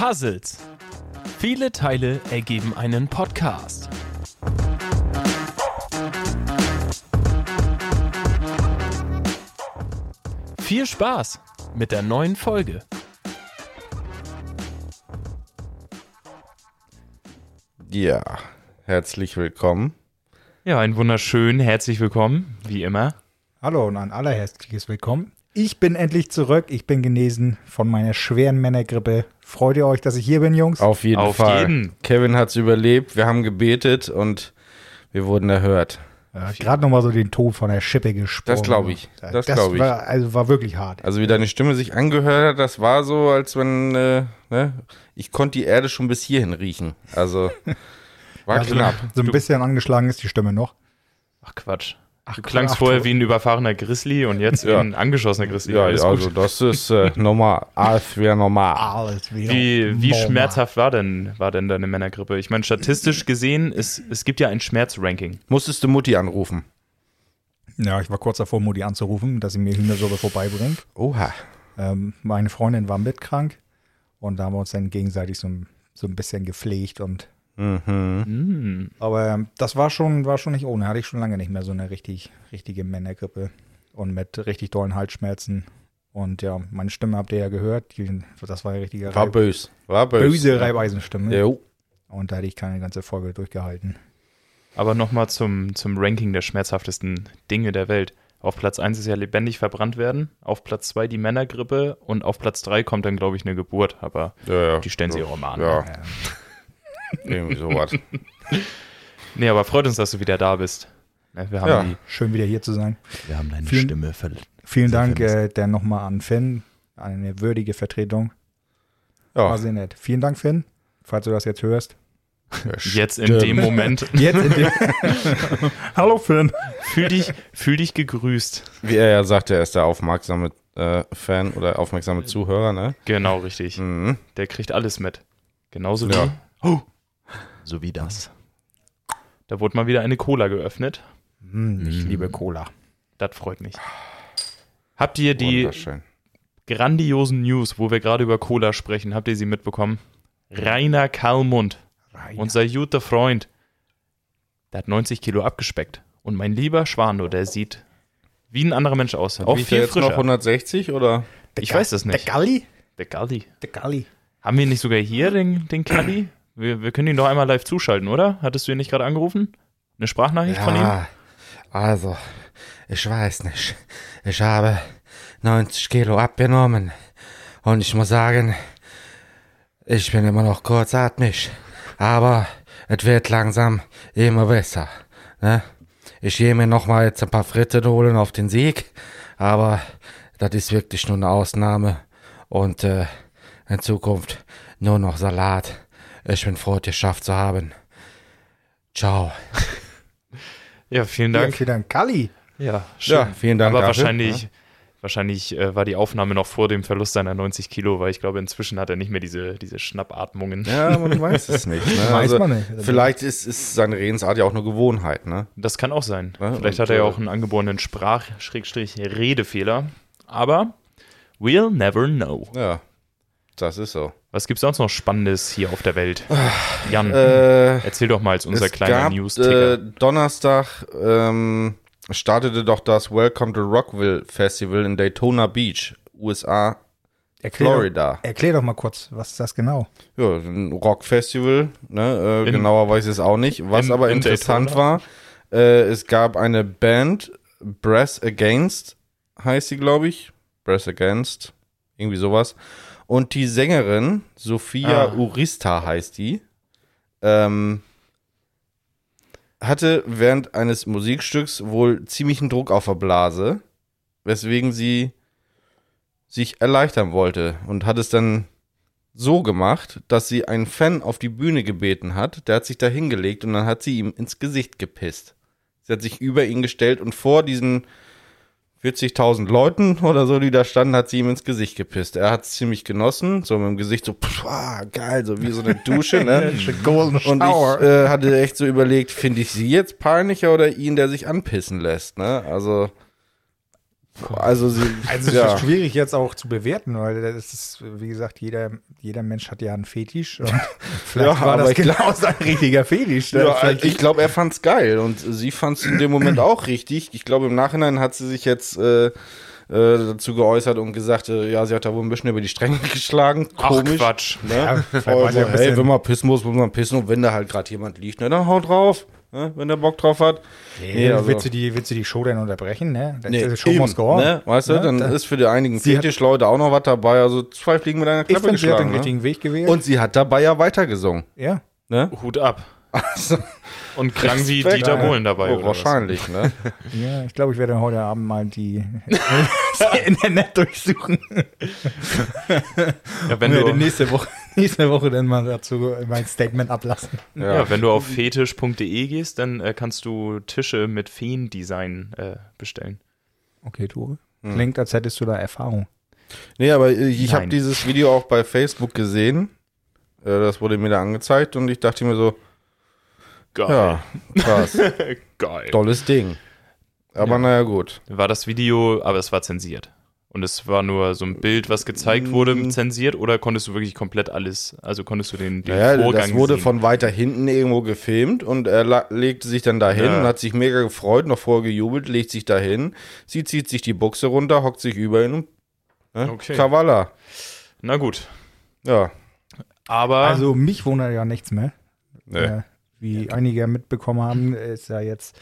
Puzzles. Viele Teile ergeben einen Podcast. Viel Spaß mit der neuen Folge. Ja, herzlich willkommen. Ja, ein wunderschön, herzlich willkommen, wie immer. Hallo und ein allerherzliches Willkommen. Ich bin endlich zurück. Ich bin genesen von meiner schweren Männergrippe. Freut ihr euch, dass ich hier bin, Jungs? Auf jeden Auf Fall. jeden. Kevin hat's überlebt, wir haben gebetet und wir wurden erhört. Ja, Gerade nochmal so den Ton von der Schippe gesprochen. Das glaub ich. Das glaub ich. War, also war wirklich hart. Also wie deine Stimme sich angehört hat, das war so, als wenn, äh, ne, ich konnte die Erde schon bis hierhin riechen. Also war Also, knapp. So ein bisschen angeschlagen ist die Stimme noch. Ach Quatsch. Du Ach, klangst ach, vorher du- wie ein überfahrener Grizzly und jetzt wie Ja. ein angeschossener Grizzly. Ja, Alles also das ist äh, normal. Alles wieder normal. Alles wieder Wie, wie normal. schmerzhaft war denn, war denn deine Männergrippe? Ich meine, statistisch gesehen, es, es gibt ja ein Schmerzranking. Musstest du Mutti anrufen? Ja, ich war kurz davor, Mutti anzurufen, dass sie mir Hühnersuppe vorbeibringt. Oha. Ähm, meine Freundin war mitkrank und da haben wir uns dann gegenseitig so, ein- so ein bisschen gepflegt und Mhm. Hm. Aber ähm, das war schon, war schon nicht ohne. Hatte ich schon lange nicht mehr so eine richtig, richtige Männergrippe. Und mit richtig dollen Halsschmerzen. Und ja, meine Stimme habt ihr ja gehört. Die, das war ja richtige War Reib- bös. War bös. böse Reibeisenstimme. Jo. Und da hätte ich keine ganze Folge durchgehalten. Aber nochmal zum, zum Ranking der schmerzhaftesten Dinge der Welt. Auf Platz 1 ist ja lebendig verbrannt werden, auf Platz 2 die Männergrippe und auf Platz 3 kommt dann, glaube ich, eine Geburt. Aber Ja, ja. die stellen sie auch mal an. Ja, Ja. Irgendwie sowas. Nee, aber freut uns, dass du wieder da bist. Ne, Wir haben, Ja. die, Schön wieder hier zu sein. wir haben deine Vielen- Stimme verletzt. Vielen Dank äh, dann nochmal an Finn. Eine würdige Vertretung. War Ja. sehr nett. Vielen Dank, Finn. Falls du das jetzt hörst. Jetzt in dem Moment. Jetzt in dem Hallo Finn. Fühl dich, fühl dich gegrüßt. Wie er ja sagte, er ist der aufmerksame äh, Fan oder aufmerksame Zuhörer, ne? Genau, richtig. Mhm. Der kriegt alles mit. Genauso wie. Ja. Oh, so wie das. Da wurde mal wieder eine Cola geöffnet. Hm, ich liebe Cola. Das freut mich. Habt ihr die grandiosen News, wo wir gerade über Cola sprechen, habt ihr sie mitbekommen? Rainer Kalmund, unser guter Freund, der hat 90 Kilo abgespeckt. Und mein lieber Schwano, der sieht wie ein anderer Mensch aus. Auch wie viel jetzt noch 160 oder? Ich weiß das nicht. Der Galli? Der Galli. Der Galli. Haben wir nicht sogar hier den, den Kalli? Wir, wir können ihn doch einmal live zuschalten, oder? Hattest du ihn nicht gerade angerufen? Eine Sprachnachricht von ihm? also, ich weiß nicht. Ich habe 90 Kilo abgenommen und ich muss sagen, ich bin immer noch kurzatmig, aber es wird langsam immer besser. Ne? Ich gehe mir noch mal jetzt ein paar Fritten holen auf den Sieg, aber das ist wirklich nur eine Ausnahme und äh, in Zukunft nur noch Salat. Ich bin froh, es geschafft zu haben. Ciao. Ja, vielen Ja, Dank. vielen Dank. Galli. Ja, schön. Ja, vielen Dank Aber dafür. wahrscheinlich, wahrscheinlich äh, war die Aufnahme noch vor dem Verlust seiner 90 Kilo, weil ich glaube, inzwischen hat er nicht mehr diese, diese Schnappatmungen. Ja, man weiß es nicht. Ne? Weiß man nicht. Vielleicht ist, ist seine Redensart ja auch eine Gewohnheit. Ne? Das kann auch sein. Ja, Vielleicht hat er ja äh, auch einen angeborenen Sprach-Redefehler. Aber we'll never know. Ja, das ist so. Was gibt's sonst noch Spannendes hier auf der Welt? Jan, Äh, erzähl doch mal als unser es kleiner gab, News-Ticker. äh, Donnerstag ähm, startete doch das Welcome to Rockville Festival in Daytona Beach, USA, Erklär Florida. Doch, erklär doch mal kurz, was ist das genau? Ja, ein Rockfestival, ne? Äh, In- genauer weiß ich es auch nicht. Was in- aber in interessant Daytona? war, äh, es gab eine Band, Brass Against, heißt sie, glaube ich. Brass Against, irgendwie sowas. Und die Sängerin, Sophia Ah. Urista heißt die, ähm, hatte während eines Musikstücks wohl ziemlichen Druck auf der Blase, weswegen sie sich erleichtern wollte und hat es dann so gemacht, dass sie einen Fan auf die Bühne gebeten hat. Der hat sich da hingelegt und dann hat sie ihm ins Gesicht gepisst. Sie hat sich über ihn gestellt und vor diesen 40.000 Leuten oder so, die da standen, hat sie ihm ins Gesicht gepisst. Er hat es ziemlich genossen, so mit dem Gesicht so, pff, ah, geil, so wie so eine Dusche, ne? Golden Und ich äh, hatte echt so überlegt, finde ich sie jetzt peinlicher oder ihn, der sich anpissen lässt, ne? Also, Also, sie, Also es ja. ist schwierig jetzt auch zu bewerten, weil das ist, wie gesagt, jeder, jeder Mensch hat ja einen Fetisch. Und vielleicht Ja, war das genau sein richtiger Fetisch. ne? Ja, Vielleicht- ich glaube, er fand's geil und sie fand's in dem Moment auch richtig. Ich glaube, im Nachhinein hat sie sich jetzt äh, äh, dazu geäußert und gesagt, äh, ja, sie hat da wohl ein bisschen über die Stränge geschlagen. Ach, Komisch. Quatsch. Ne? Ja, Also, hey, wenn man pissen muss, muss man pissen. Und wenn da halt gerade jemand liegt, ne, dann haut drauf. Ne, wenn der Bock drauf hat. Nee, also- willst, du die, willst du die Show denn unterbrechen? Ne? Das Nee, ist Show eben, must go ne? Weißt du, Ja, dann da- ist für die einigen Sie hat- Fetischleute auch noch was dabei. Also zwei Fliegen mit einer ich Klappe finde, sie hat den geschlagen. Ne? richtigen Weg gewählt. Und sie hat dabei ja weitergesungen. ja. Ne? Hut ab. Also, Und klang wie Dieter. Bohlen dabei. oh, oder was? wahrscheinlich, ne? ja, ich glaube, ich werde heute Abend mal die das Internet durchsuchen. Ja, wenn du, nächste Woche, nächste Woche dann mal dazu mein Statement ablassen. ja, wenn du auf fetisch.de gehst, dann äh, kannst du Tische mit Feendesign äh, bestellen. Okay, Tore. Klingt, als hättest du da Erfahrung. Nee, aber ich, ich habe dieses Video auch bei Facebook gesehen. Äh, Das wurde mir da angezeigt und ich dachte mir so, Geil. ja, krass, Geil. tolles Ding. Aber Ja. naja, gut. War das Video, aber es war zensiert. Und es war nur so ein Bild, was gezeigt wurde, Mm. zensiert, oder konntest du wirklich komplett alles, also konntest du den, den Naja, Vorgang das wurde sehen? von weiter hinten irgendwo gefilmt und er legte sich dann dahin Ja. und hat sich mega gefreut, noch vorher gejubelt, legt sich dahin, sie zieht sich die Buchse runter, hockt sich über ihn und ne? Okay. Kavala. Na gut. Ja. Aber Also mich wundert ja nichts mehr. Nee. Äh, wie einige mitbekommen haben, ist ja jetzt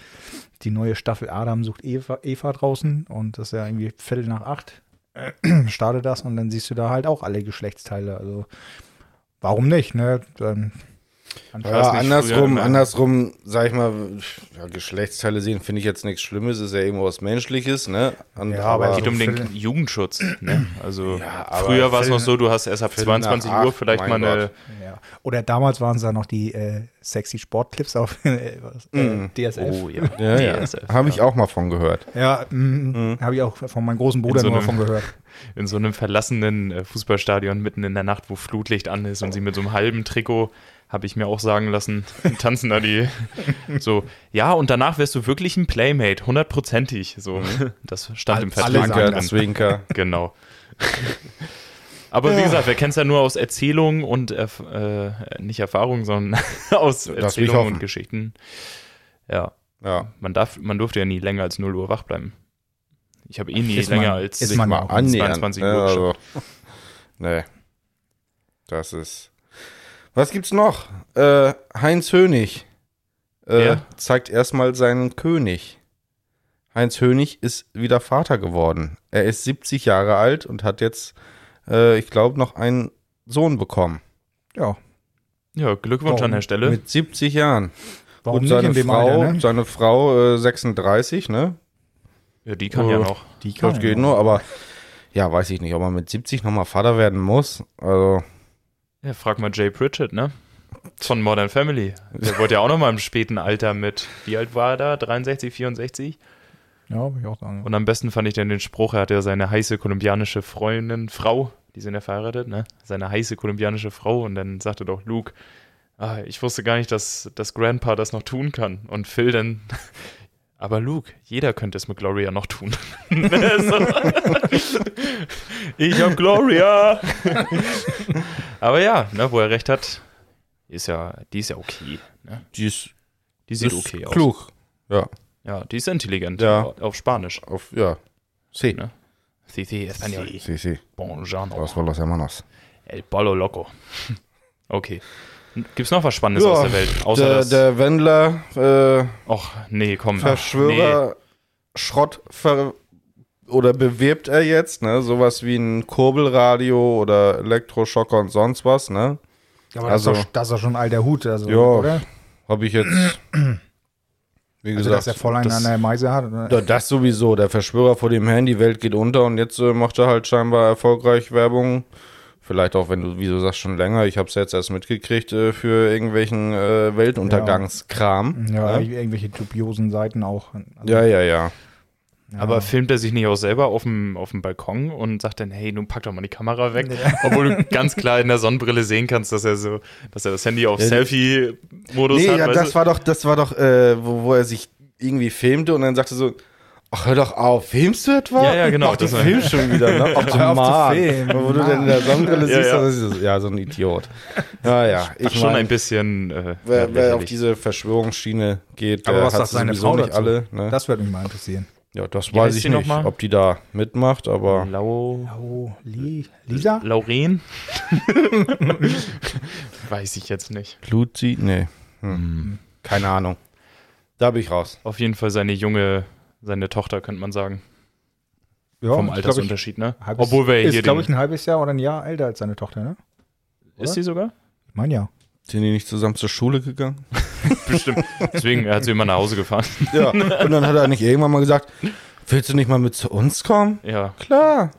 die neue Staffel Adam sucht Eva, Eva draußen und das ist ja irgendwie Viertel nach acht startet das und dann siehst du da halt auch alle Geschlechtsteile. Also warum nicht, ne? Dann, Ja, es früher andersrum, andersrum, sag ich mal, ja, Geschlechtsteile sehen finde ich jetzt nichts Schlimmes, ist ja irgendwo was Menschliches, ne? Und, Ja, aber geht so um den Viertel- Jugendschutz. Ne? Also Ja, früher war es noch so, du hast erst ab nach 22 acht, Uhr vielleicht mal eine. Ja. Oder damals waren es ja noch die äh, sexy Sportclips auf äh, äh, Mm. DSF. Oh ja. ja, ja. DSF, habe ich auch mal von gehört. Ja, mm, habe ich auch von meinem großen Bruder In so nur einem- davon gehört. In so einem verlassenen äh, Fußballstadion mitten in der Nacht, wo Flutlicht an ist und sie mit so einem halben Trikot, habe ich mir auch sagen lassen, tanzen da die so. Ja, und danach wärst du wirklich ein Playmate, hundertprozentig. So, das stand im Alle Vertrag. sagen Zwinker. Zwinker. Genau. Aber wie gesagt, wir kennen es ja nur aus Erzählungen und Erf äh, nicht Erfahrungen, sondern aus Erzählungen und Geschichten. Ja, Ja. man darf, man durfte ja nie länger als 0 Uhr wach bleiben. Ich habe eh nie Ist länger man- als ist man mal auch. annähern. 22 Uhr Ja, also, nee. Das ist. Was gibt's noch? Äh, Heinz Hönig äh, Ja. zeigt erstmal seinen König. Heinz Hönig ist wieder Vater geworden. Er ist 70 Jahre alt und hat jetzt, äh, ich glaube, noch einen Sohn bekommen. Ja, Ja, Glückwunsch Warum? an der Stelle. Mit 70 Jahren. warum und nicht seine in dem Frau, Alter, ne? seine Frau äh, 36, ne? ja, die kann ja Oh. noch. Die Das kann geht ja. nur, aber ja, weiß ich nicht, ob man mit 70 nochmal Vater werden muss. Also, Ja, frag mal Jay Pritchett, ne? Von Modern Family. Der wurde ja auch noch mal im späten Alter mit, wie alt war er da? 63, 64? Ja, würde ich auch sagen. Und am besten fand ich dann den Spruch, er hat ja seine heiße kolumbianische Freundin, Frau, die sind ja verheiratet, ne? Seine heiße kolumbianische Frau und dann sagte doch Luke, ah, ich wusste gar nicht, dass, dass Grandpa das noch tun kann. Und Phil dann, aber Luke, jeder könnte es mit Gloria noch tun. So. ich hab Gloria. aber ja, ne, wo er recht hat, ist ja, die ist ja okay. Ne? die ist, Die sieht ist okay aus. klug. Ja, Ja, die ist intelligent. Ja. Auf Spanisch. auf, ja. Sí. Ne? Sí, sí, español. Sí, sí. Bonjano. Los los hermanos. El Polo Loco. Okay. Gibt's noch was Spannendes aus der Welt? Außer der, das. der Wendler, äh, Och, nee, komm. Verschwörer, Schrott ver oder bewirbt er jetzt, ne? Sowas wie ein Kurbelradio oder Elektroschocker und sonst was, ne? Aber Also- das, ist doch, das ist doch schon ein alter Hut, also, Ja, oder? Habe ich jetzt, wie Also, dass er voll einen das- an der Meise hat. Oder? Ja, Das sowieso, der Verschwörer vor dem Herrn, die Welt geht unter und jetzt äh, macht er halt scheinbar erfolgreich Werbung. Vielleicht auch, wenn du, wie du sagst, schon länger. Ich habe es jetzt erst mitgekriegt äh, für irgendwelchen äh, Weltuntergangskram. Ja, Ja, irgendwelche dubiosen Seiten auch. Also, ja, ja. ja. ja. Aber filmt er sich nicht auch selber auf dem, auf dem Balkon und sagt dann, hey, nun pack doch mal die Kamera weg. Obwohl du ganz klar in der Sonnenbrille sehen kannst, dass er so, dass er das Handy auf Ja, Selfie-Modus Nee, hat. ja, das du? war doch, das war doch, äh, wo, wo er sich irgendwie filmte und dann sagte so, Ach, hör doch auf, filmst du etwa? Ja, ja, genau, Ach, du das filmst schon wieder, ne? Ach, du Hör auf zu Mann. filmen, Wo du denn in der Sonnenbrille Ja, siehst, ja. das ist so, ja, so ein Idiot. Ja, ja. Ach, Ich schon mein, ein bisschen. Äh, wer, ja, wer auf diese Verschwörungsschiene geht, Aber was hat sagt seine sowieso Frau nicht dazu? alle. Ne? Das würde mich mal interessieren. ja, das Wie weiß ich nicht, mal? ob die da mitmacht, aber Lau Oh, Li Lisa? Lauren? Weiß ich jetzt nicht. Luzi, nee, hm. keine Ahnung. Da bin ich raus. Auf jeden Fall seine junge, seine Tochter, könnte man sagen. Ja, vom ist, glaub ich, Altersunterschied, ne? halbes- Obwohl wir ist, hier glaube den. ich, ein halbes Jahr oder ein Jahr älter als seine Tochter, ne? ist sie sogar? Ich meine ja. Sind die nicht zusammen zur Schule gegangen? Bestimmt. Deswegen, er hat sie immer nach Hause gefahren. Ja. Und dann hat er nicht irgendwann mal gesagt, willst du nicht mal mit zu uns kommen? Ja, Klar.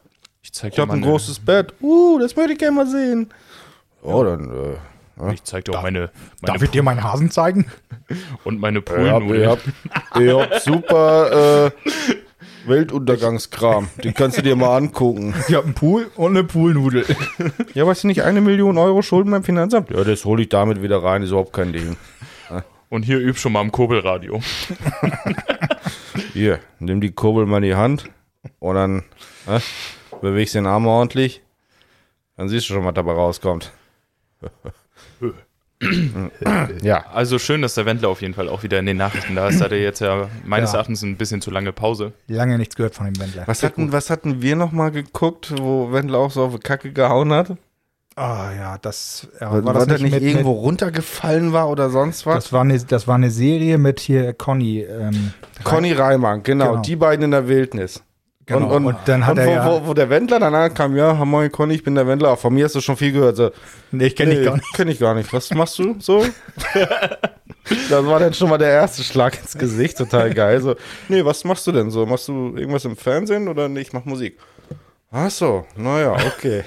ich zeig Ich dir habe mal ein eine- großes Bett. Uh, das möchte ich gerne mal sehen. Oh, dann, äh, Ich zeig dir auch meine, meine Darf ich dir meinen Hasen zeigen? und meine Poolnudel. ihr habt, ihr habt super äh, Weltuntergangskram. Den kannst du dir mal angucken. Ich habe einen Pool und eine Poolnudel. Ja, weißt du nicht, eine Million Euro Schulden beim Finanzamt? Ja, das hole ich damit wieder rein, ist überhaupt kein Ding. Und hier üb schon mal am Kurbelradio. Hier, nimm die Kurbel mal in die Hand und dann äh, bewegst den Arm ordentlich. Dann siehst du schon, was dabei rauskommt. Ja, Also schön, dass der Wendler auf jeden Fall auch wieder in den Nachrichten da ist. Da hat er jetzt ja meines Ja. Erachtens ein bisschen zu lange Pause. Lange nichts gehört von dem Wendler. was hatten, was hatten wir noch mal geguckt, wo Wendler auch so auf die Kacke gehauen hat? Ah ja, das ja, War, war das nicht, mit, irgendwo Mit, runtergefallen war oder sonst was? das, war eine, das war eine Serie mit hier Conny. Ähm, Conny Reimann, genau, Genau. die beiden in der Wildnis. Genau, und dann hat und er wo, ja- wo, wo der Wendler dann ankam, ja, moin Conny, ich bin der Wendler. Von mir hast du schon viel gehört. So, nee, ich kenne nee, dich gar nicht. Kenn ich gar nicht. Was machst du so? das war dann schon mal der erste Schlag ins Gesicht, total geil. So, nee, was machst du denn so? Machst du irgendwas im Fernsehen oder nee, ich mach Musik? Ach so, naja, okay.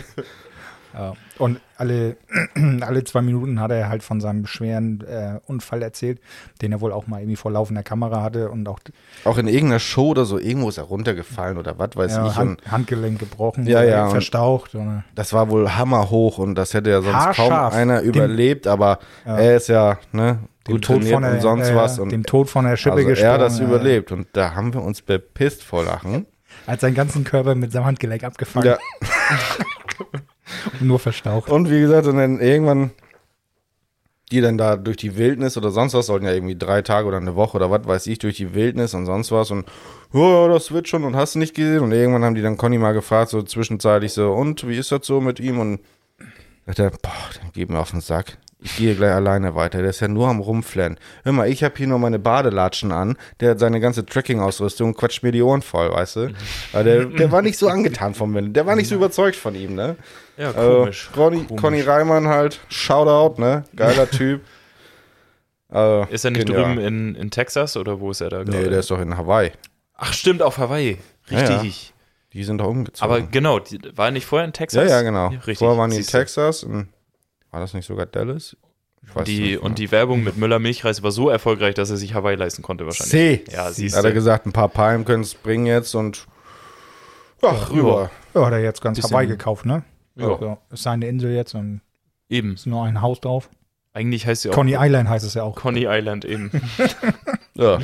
Ja. Und alle, alle zwei Minuten hat er halt von seinem schweren äh, Unfall erzählt, den er wohl auch mal irgendwie vor laufender Kamera hatte und auch Auch in irgendeiner Show oder so, irgendwo ist er runtergefallen oder was weiß ja, ich. Hand, Handgelenk gebrochen, Ja, ja, verstaucht. Oder, das war wohl hammerhoch und das hätte ja sonst kaum Haarscharf. einer Dem- überlebt, aber Ja. er ist ja ne, dem gut Tod trainiert von der, und sonst äh, was. Und dem Tod von der Schippe also gesprungen. er das äh, überlebt und da haben wir uns bepisst vor Lachen. Hat seinen ganzen Körper mit seinem Handgelenk abgefangen Ja. und nur verstaucht. Und wie gesagt, und dann irgendwann die dann da durch die Wildnis oder sonst was, sollten ja irgendwie drei Tage oder eine Woche oder was weiß ich, durch die Wildnis und sonst was und ja, das wird schon und hast du nicht gesehen und irgendwann haben die dann Conny mal gefragt, so zwischenzeitlich so, und wie ist das so mit ihm und er, boah, dann gib mir auf den Sack. Ich gehe gleich alleine weiter. Der ist ja nur am Rumflennen. Hör mal, ich habe hier nur meine Badelatschen an. Der hat seine ganze Trekking-Ausrüstung und quatscht mir die Ohren voll, weißt du? Aber der, der war nicht so angetan vom Wind. Der war nicht so überzeugt von ihm, ne? Ja, komisch. Conny, Komisch. Conny Reimann halt, Shoutout, ne? Geiler Typ. Also, Ist er nicht genial. drüben in, in Texas oder wo ist er da Nee, gerade? der ist doch in Hawaii. Ach, stimmt, auf Hawaii. Ja, Richtig. Die sind doch umgezogen. Aber genau, die, war er nicht vorher in Texas? ja, ja, genau. richtig. Vorher waren die in. Texas. In, war das nicht sogar Dallas? Ich weiß Die, nicht. und die Werbung mit Müller Milchreis war so erfolgreich, dass er sich Hawaii leisten konnte wahrscheinlich. C. Ja, siehst Hat er du. gesagt, ein paar Palmen können es bringen jetzt und ach, rüber. Ja, hat er jetzt ganz Bisschen- Hawaii gekauft, ne? Ja. So, ist seine Insel jetzt und Eben. ist nur ein Haus drauf. Eigentlich heißt sie auch Coney Island heißt es ja auch. Coney Island eben. Ja,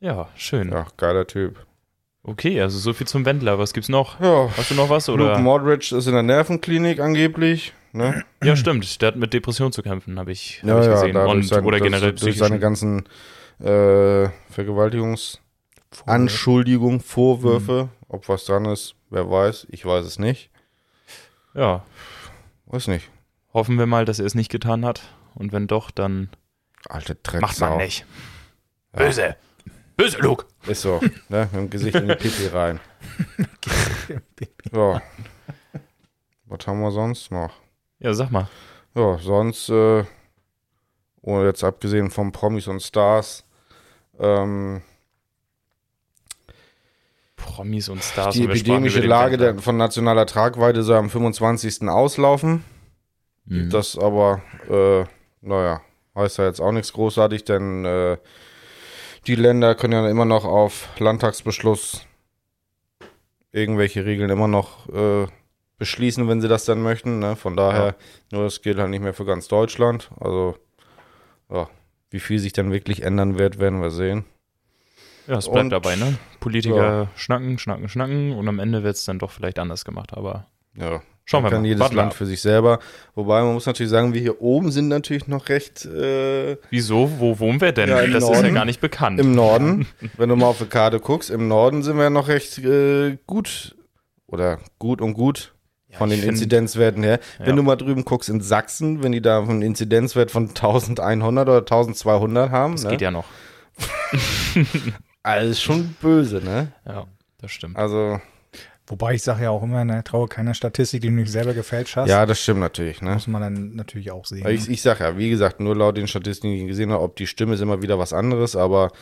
ja, schön. ja, geiler Typ. Okay, also so viel zum Wendler. Was gibt's noch? Ja, Hast du noch was? Luke Oder? Modric ist in der Nervenklinik angeblich. Ne? Ja, stimmt. Der hat mit Depression zu kämpfen, habe ich, hab Ja, ich ja, gesehen. dadurch Und, sein- oder das- generell durch seine ganzen äh, Vergewaltigungsanschuldigungen, Vorwürfe. Ob was dran ist, wer weiß. Ich weiß es nicht. Ja, Weiß nicht. hoffen wir mal, dass er es nicht getan hat. Und wenn doch, dann Alte Drecksau. macht man nicht. Böse. Böse, Luke. Ist so. ne? Mit dem Gesicht in die Pipi rein. So. Was haben wir sonst noch? Ja, sag mal. Ja, sonst, äh, oh, jetzt abgesehen von Promis und Stars, ähm, Promis und Stars. die und epidemische Lage der, von nationaler Tragweite soll am 25. auslaufen. Mhm. Das aber, äh, naja, heißt ja jetzt auch nichts großartig, denn äh, die Länder können ja immer noch auf Landtagsbeschluss irgendwelche Regeln immer noch äh, beschließen, wenn sie das dann möchten. Ne? Von daher, nur das gilt halt nicht mehr für ganz Deutschland. Also, ja, wie viel sich dann wirklich ändern wird, werden wir sehen. Ja, es bleibt Und- dabei, ne? Politiker schnacken, schnacken, schnacken und am Ende wird es dann doch vielleicht anders gemacht, aber Ja. Schauen wir kann mal. jedes Warten wir Land ab. für sich selber. Wobei man muss natürlich sagen, wir hier oben sind natürlich noch recht äh, wieso? Wo wohnen wir denn? Ja, das ist ja Norden. gar nicht bekannt. im Norden. Wenn du mal auf die Karte guckst, im Norden sind wir noch recht äh, gut oder gut und gut von den find- Inzidenzwerten her. Wenn Ja. du mal drüben guckst in Sachsen, wenn die da einen Inzidenzwert von 1100 oder 1200 haben, das ne? geht ja noch. alles schon böse, ne? Ja, das stimmt. Also, Wobei ich sage ja auch immer, ne, traue keiner Statistik, die du nicht selber gefälscht hast. ja, das stimmt natürlich, ne? Muss man dann natürlich auch sehen. Ich, ich sag ja, wie gesagt, nur laut den Statistiken, die ich gesehen habe, ob die Stimme ist immer wieder was anderes, aber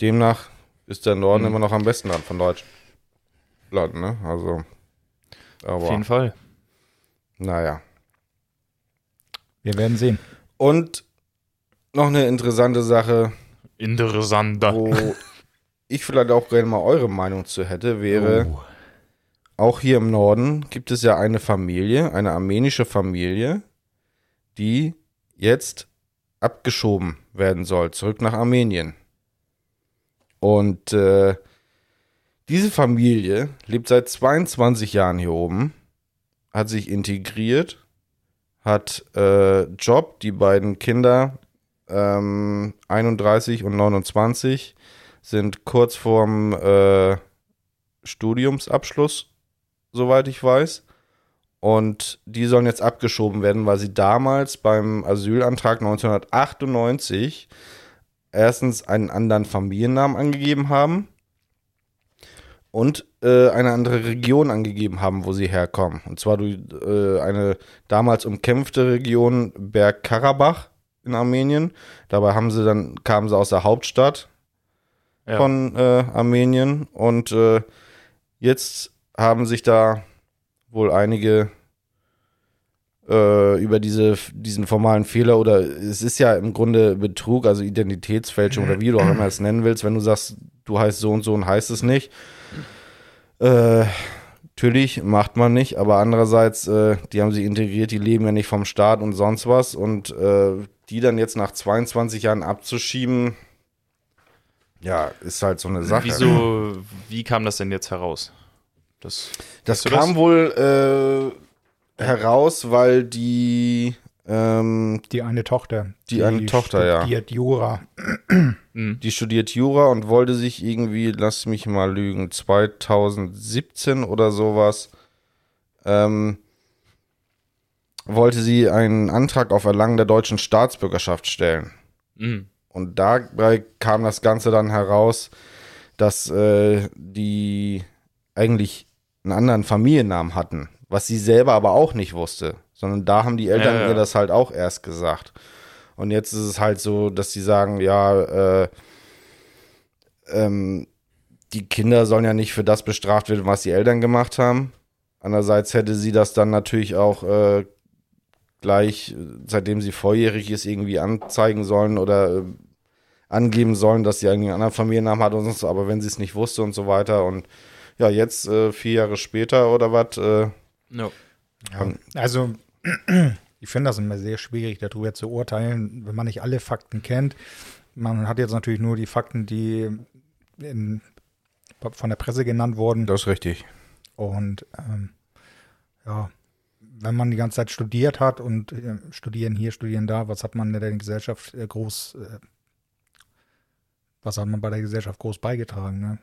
demnach ist der Norden Mhm. immer noch am besten dran von Deutschland, ne? Also, Auf aber, jeden Fall. naja. Wir werden sehen. Und noch eine interessante Sache, Interessanter. wo ich vielleicht auch gerne mal eure Meinung zu hätte, wäre, Oh. auch hier im Norden gibt es ja eine Familie, eine armenische Familie, die jetzt abgeschoben werden soll, zurück nach Armenien. Und äh, diese Familie lebt seit 22 Jahren hier oben, hat sich integriert, hat äh, Job, die beiden Kinder ähm, 31 und 29 sind kurz vorm äh, Studiumsabschluss, soweit ich weiß. Und die sollen jetzt abgeschoben werden, weil sie damals beim Asylantrag 1998 erstens einen anderen Familiennamen angegeben haben und äh, eine andere Region angegeben haben, wo sie herkommen. Und zwar durch, äh, eine damals umkämpfte Region Bergkarabach in Armenien. Dabei haben sie dann kamen sie aus der Hauptstadt Ja. von äh, Armenien und äh, jetzt haben sich da wohl einige äh, über diese, diesen formalen Fehler oder es ist ja im Grunde Betrug, also Identitätsfälschung oder wie du auch immer es nennen willst, wenn du sagst, du heißt so und so und heißt es nicht. Äh, natürlich macht man nicht, aber andererseits, äh, die haben sich integriert, die leben ja nicht vom Staat und sonst was und äh, die dann jetzt nach 22 Jahren abzuschieben, ja, ist halt so eine Sache. Wieso, wie kam das denn jetzt heraus? Das, Das du das? kam wohl äh, heraus, weil die ähm, Die eine Tochter. Die eine Tochter, ja. studiert Jura. hm, die studiert Jura und wollte sich irgendwie, lass mich mal lügen, 2017 oder sowas, ähm, wollte sie einen Antrag auf Erlangen der deutschen Staatsbürgerschaft stellen. hm, Und dabei kam das Ganze dann heraus, dass äh, die eigentlich einen anderen Familiennamen hatten, was sie selber aber auch nicht wusste, sondern da haben die Eltern Ja, ja. ihr das halt auch erst gesagt. Und jetzt ist es halt so, dass sie sagen, ja, äh, ähm, die Kinder sollen ja nicht für das bestraft werden, was die Eltern gemacht haben. Andererseits hätte sie das dann natürlich auch äh, gleich, seitdem sie volljährig ist, irgendwie anzeigen sollen oder äh, angeben sollen, dass sie einen anderen Familiennamen hat und sonst, aber wenn sie es nicht wusste und so weiter. Und ja, jetzt äh, vier Jahre später oder was, äh, no. Ja, also, ich finde das immer sehr schwierig, darüber zu urteilen, wenn man nicht alle Fakten kennt. Man hat jetzt natürlich nur die Fakten, die in, von der Presse genannt wurden. das ist richtig. Und ähm, ja, wenn man die ganze Zeit studiert hat und äh, studieren hier, studieren da, was hat man in der Gesellschaft äh, groß, äh, was hat man bei der Gesellschaft groß beigetragen? Ne?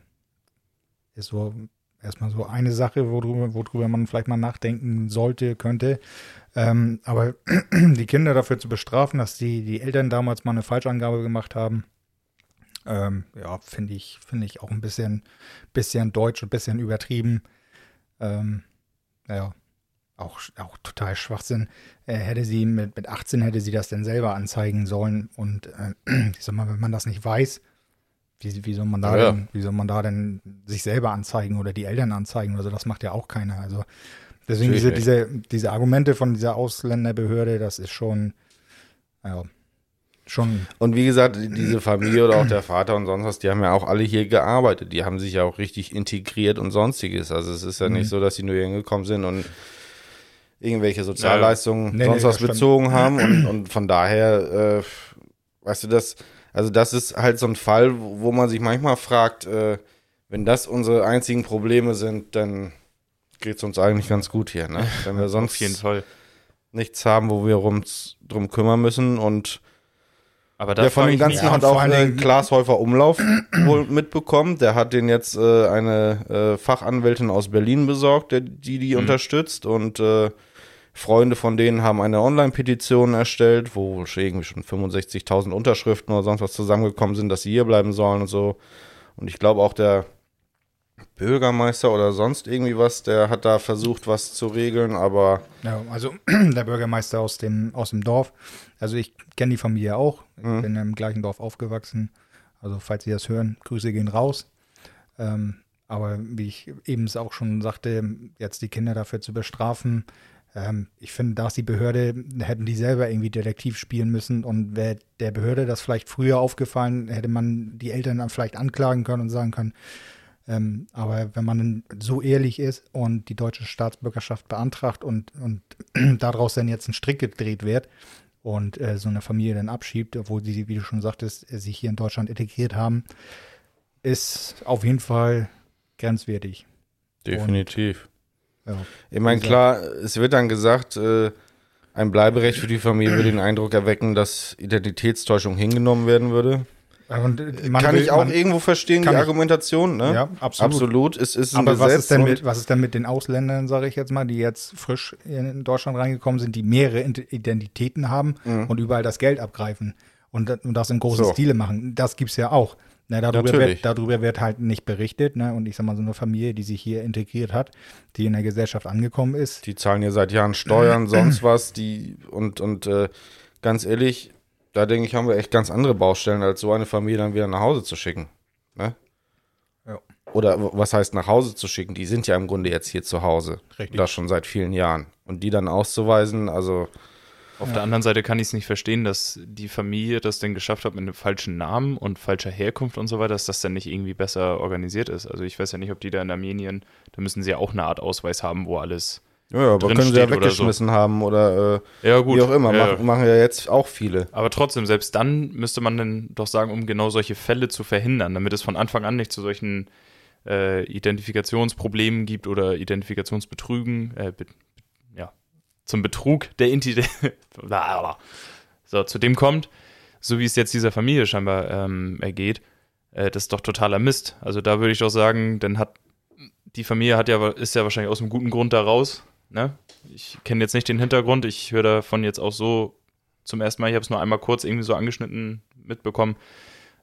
Ist so erstmal so eine Sache, worüber, worüber man vielleicht mal nachdenken sollte, könnte. Ähm, aber die Kinder dafür zu bestrafen, dass die, die Eltern damals mal eine Falschangabe gemacht haben, ähm, ja, finde ich, finde ich auch ein bisschen, bisschen deutsch und ein bisschen übertrieben. Ähm, ja, auch, auch total Schwachsinn. Äh, hätte sie mit, mit 18 hätte sie das denn selber anzeigen sollen. Und äh, ich sag mal, wenn man das nicht weiß, wie, wie, soll man da Ja, denn, wie soll man da denn sich selber anzeigen oder die Eltern anzeigen? Also das macht ja auch keiner. Also deswegen diese, diese, diese Argumente von dieser Ausländerbehörde, das ist schon, ja, schon Und wie gesagt, diese Familie oder auch der Vater und sonst was, die haben ja auch alle hier gearbeitet. Die haben sich ja auch richtig integriert und sonstiges. Also es ist ja nicht so, dass sie nur hier hingekommen sind und irgendwelche Sozialleistungen Nee, sonst nee, was das stimmt. bezogen haben. Und, und von daher, äh, weißt du, das, Also das ist halt so ein Fall, wo man sich manchmal fragt, äh, wenn das unsere einzigen Probleme sind, dann geht es uns eigentlich ganz gut hier, ne? Wenn wir sonst Auf jeden Fall. nichts haben, wo wir uns drum kümmern müssen und Aber der von dem mich, Ganzen hat auch vor allen äh, Dingen- Klaas Häufer Umlauf wohl mitbekommen. Der hat den jetzt äh, eine äh, Fachanwältin aus Berlin besorgt, der, die die unterstützt. Und äh, Freunde von denen haben eine Online-Petition erstellt, wo irgendwie schon 65.000 Unterschriften oder sonst was zusammengekommen sind, dass sie hier bleiben sollen und so. Und ich glaube auch der Bürgermeister oder sonst irgendwie was, der hat da versucht, was zu regeln, aber Ja, also der Bürgermeister aus dem, aus dem Dorf. Also ich kenne die Familie auch. Ich bin im gleichen Dorf aufgewachsen. Also falls Sie das hören, Grüße gehen raus. Ähm, aber wie ich eben es auch schon sagte, jetzt die Kinder dafür zu bestrafen, ähm, ich finde, da ist die Behörde, hätten die selber irgendwie Detektiv spielen müssen und wäre der Behörde das vielleicht früher aufgefallen, hätte man die Eltern dann vielleicht anklagen können und sagen können, ähm, aber wenn man so ehrlich ist und die deutsche Staatsbürgerschaft beantragt und, und daraus dann jetzt ein Strick gedreht wird und äh, so eine Familie dann abschiebt, obwohl sie, wie du schon sagtest, äh, sich hier in Deutschland integriert haben, ist auf jeden Fall grenzwertig. definitiv. Ja. Ich meine, klar, es wird dann gesagt, äh, ein Bleiberecht für die Familie würde den Eindruck erwecken, dass Identitätstäuschung hingenommen werden würde. Äh, Kann will- ich auch irgendwo verstehen, die Argumentation, ne? Ja, absolut. Absolut. Es ist ein Aber was Gesetz ist, denn mit, was ist denn mit den Ausländern, sage ich jetzt mal, die jetzt frisch in Deutschland reingekommen sind, die mehrere Identitäten haben und überall das Geld abgreifen und, das- und das in großen Mhm. So. Stile machen? Das gibt's ja auch. Na, darüber, Natürlich. wird, darüber wird halt nicht berichtet. Ne? Und ich sag mal, so eine Familie, die sich hier integriert hat, die in der Gesellschaft angekommen ist, Die zahlen ja seit Jahren Steuern, sonst was, die und, und äh, ganz ehrlich, da denke ich, haben wir echt ganz andere Baustellen, als so eine Familie dann wieder nach Hause zu schicken. Ne? Ja. Oder was heißt nach Hause zu schicken? Die sind ja im Grunde jetzt hier zu Hause. Richtig. Das schon seit vielen Jahren. Und die dann auszuweisen, also Auf der anderen Seite kann ich es nicht verstehen, dass die Familie das denn geschafft hat mit einem falschen Namen und falscher Herkunft und so weiter, dass das dann nicht irgendwie besser organisiert ist. Also ich weiß ja nicht, ob die da in Armenien, da müssen sie ja auch eine Art Ausweis haben, wo alles. ja, ja, aber können sie ja oder so. weggeschmissen haben oder äh, Ja, gut. wie auch immer. Ja, Machen, machen ja jetzt auch viele. Aber trotzdem, selbst dann müsste man dann doch sagen, um genau solche Fälle zu verhindern, damit es von Anfang an nicht zu solchen äh, Identifikationsproblemen gibt oder Identifikationsbetrügen, äh, be ja, zum Betrug der Identität. so, zu dem kommt, so wie es jetzt dieser Familie scheinbar ähm, ergeht, äh, das ist doch totaler Mist. Also da würde ich doch sagen, dann hat die Familie hat ja, ist ja wahrscheinlich aus einem guten Grund da raus. Ne? Ich kenne jetzt nicht den Hintergrund, ich höre davon jetzt auch so zum ersten Mal. Ich habe es nur einmal kurz irgendwie so angeschnitten mitbekommen.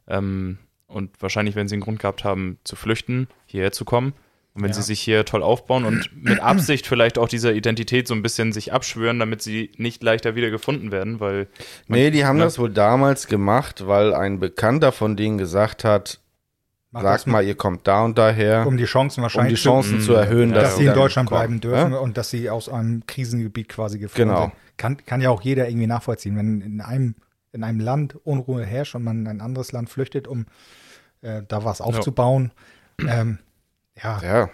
Ähm, und wahrscheinlich, wenn sie einen Grund gehabt haben, zu flüchten, hierher zu kommen. Und wenn Ja. sie sich hier toll aufbauen und mit Absicht vielleicht auch dieser Identität so ein bisschen sich abschwören, damit sie nicht leichter wieder gefunden werden, weil Nee, die haben Ja. das wohl damals gemacht, weil ein Bekannter von denen gesagt hat, sagt das, mal, ihr kommt da und daher, um die Chancen um wahrscheinlich die Chancen Mm, zu erhöhen, ja, dass, dass sie in Deutschland kommen. bleiben dürfen Ja? und dass sie aus einem Krisengebiet quasi geflohen Genau. sind. Kann, kann ja auch jeder irgendwie nachvollziehen. Wenn in einem, in einem Land Unruhe herrscht und man in ein anderes Land flüchtet, um äh, da was aufzubauen. Ähm, ja, Ja,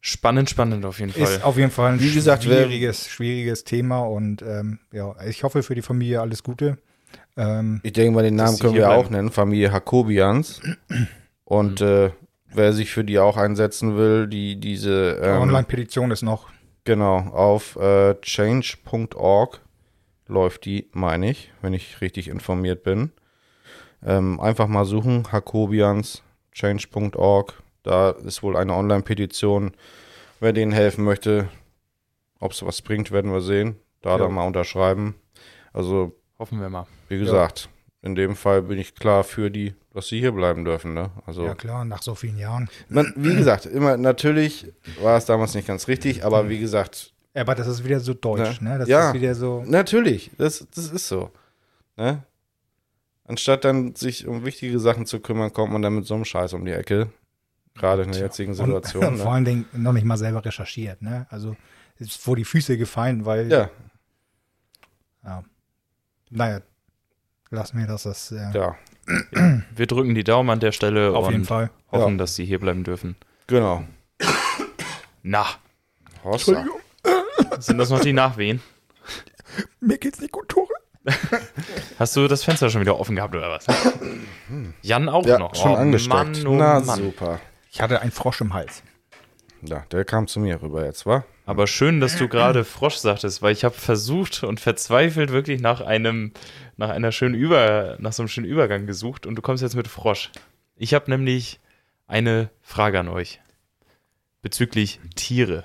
spannend, spannend auf jeden Fall. ist auf jeden Fall ein Wie gesagt, schwieriges, schwieriges Thema und ähm, ja, ich hoffe für die Familie alles Gute. Ähm, ich denke mal, den Namen können wir bleiben. auch nennen, Familie Jakobians. Und äh, wer sich für die auch einsetzen will, die diese die ähm, Online-Petition ist noch. Genau, auf äh, change.org läuft die, meine ich, wenn ich richtig informiert bin. Ähm, einfach mal suchen, Jakobians, change.org. Da ist wohl eine Online-Petition. Wer denen helfen möchte, ob es was bringt, werden wir sehen. Da Ja. dann mal unterschreiben. Also, Hoffen wir mal. wie gesagt, in dem Fall bin ich klar für die, dass sie hier bleiben dürfen. Ne? Also, Ja klar, nach so vielen Jahren. man, wie gesagt, immer natürlich war es damals nicht ganz richtig, aber wie gesagt, Aber das ist wieder so deutsch, Ja. ne? Das Ja. ist wieder so. Natürlich, das, das ist so. Ne? Anstatt dann sich um wichtige Sachen zu kümmern, kommt man dann mit so einem Scheiß um die Ecke. Gerade in der jetzigen Situation. Und, vor ne? allen Dingen noch nicht mal selber recherchiert, ne? Also ist vor die Füße gefallen, weil Ja, ja. Naja, lassen wir das. das äh, ja, Wir drücken die Daumen an der Stelle auf und jeden Fall. hoffen, Ja. dass sie hier bleiben dürfen. genau. Na, Hossa. sind das noch die Nachwehen? Mir geht's nicht gut, Tore. Hast du das Fenster schon wieder offen gehabt oder was? Jan auch Ja, noch. schon oh, angesteckt. Mann, oh Na, Mann. super. Ich hatte einen Frosch im Hals. Ja, der kam zu mir rüber jetzt, wa? Aber schön, dass du gerade Frosch sagtest, weil ich habe versucht und verzweifelt wirklich nach einem, nach einer schönen Über, nach so einem schönen Übergang gesucht und du kommst jetzt mit Frosch. Ich habe nämlich eine Frage an euch bezüglich Tiere.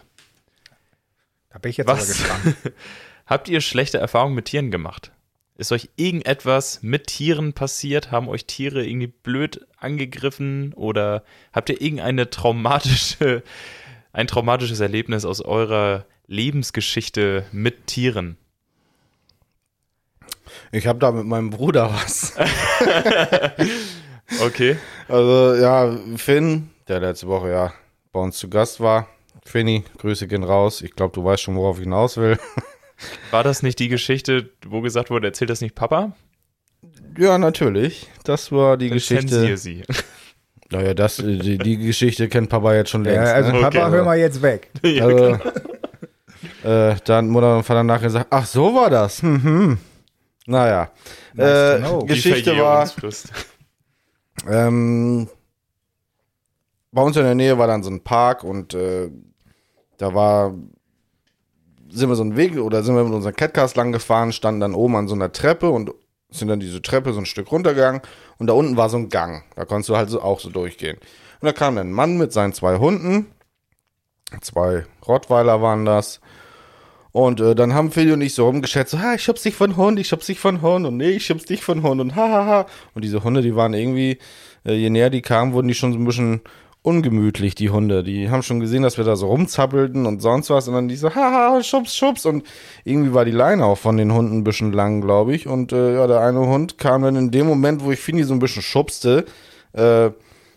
Da bin ich jetzt Was? aber gespannt. Habt ihr schlechte Erfahrungen mit Tieren gemacht? Ist euch irgendetwas mit Tieren passiert? Haben euch Tiere irgendwie blöd angegriffen? Oder habt ihr irgendeine traumatische, ein traumatisches Erlebnis aus eurer Lebensgeschichte mit Tieren? Ich habe da mit meinem Bruder was. Okay. Also, ja, Finn, der letzte Woche ja bei uns zu Gast war. Finny, Grüße gehen raus. Ich glaube, du weißt schon, worauf ich hinaus will. War das nicht die Geschichte, wo gesagt wurde, erzählt das nicht Papa? Ja, natürlich. Das war die Dann Geschichte. sie. Naja, das, die, die Geschichte kennt Papa jetzt schon längst. Ja, also ne? Papa, Okay. hör mal jetzt weg. Also, äh, dann Mutter und Vater nachher gesagt, ach, so war das. Hm, hm. Naja. Nice äh, Geschichte war, ähm, bei uns in der Nähe war dann so ein Park und äh, da war, sind wir so einen Weg oder sind wir mit unserem Catcast lang gefahren, standen dann oben an so einer Treppe und sind dann diese Treppe so ein Stück runtergegangen und da unten war so ein Gang. Da konntest du halt so auch so durchgehen. Und da kam ein Mann mit seinen zwei Hunden, zwei Rottweiler waren das. Und äh, dann haben Phil und ich so rumgeschätzt, so, ha, ich schubs dich von Hund, ich schubs dich von Hund und nee, ich schubs dich von Hund und hahaha. Ha, ha. Und diese Hunde, die waren irgendwie, äh, je näher die kamen, wurden die schon so ein bisschen ungemütlich, die Hunde. Die haben schon gesehen, dass wir da so rumzappelten und sonst was und dann die so, haha, schubs, schubs. Und irgendwie war die Leine auch von den Hunden ein bisschen lang, glaube ich. Und äh, ja, der eine Hund kam dann in dem Moment, wo ich Fini so ein bisschen schubste, äh,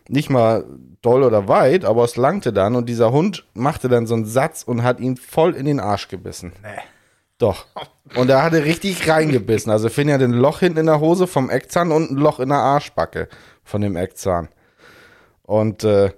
nicht mal doll oder weit, aber es langte dann und dieser Hund machte dann so einen Satz und hat ihn voll in den Arsch gebissen. Nee. Doch. Und er hatte richtig reingebissen. Also Finn hat ein Loch hinten in der Hose vom Eckzahn und ein Loch in der Arschbacke von dem Eckzahn. Und äh,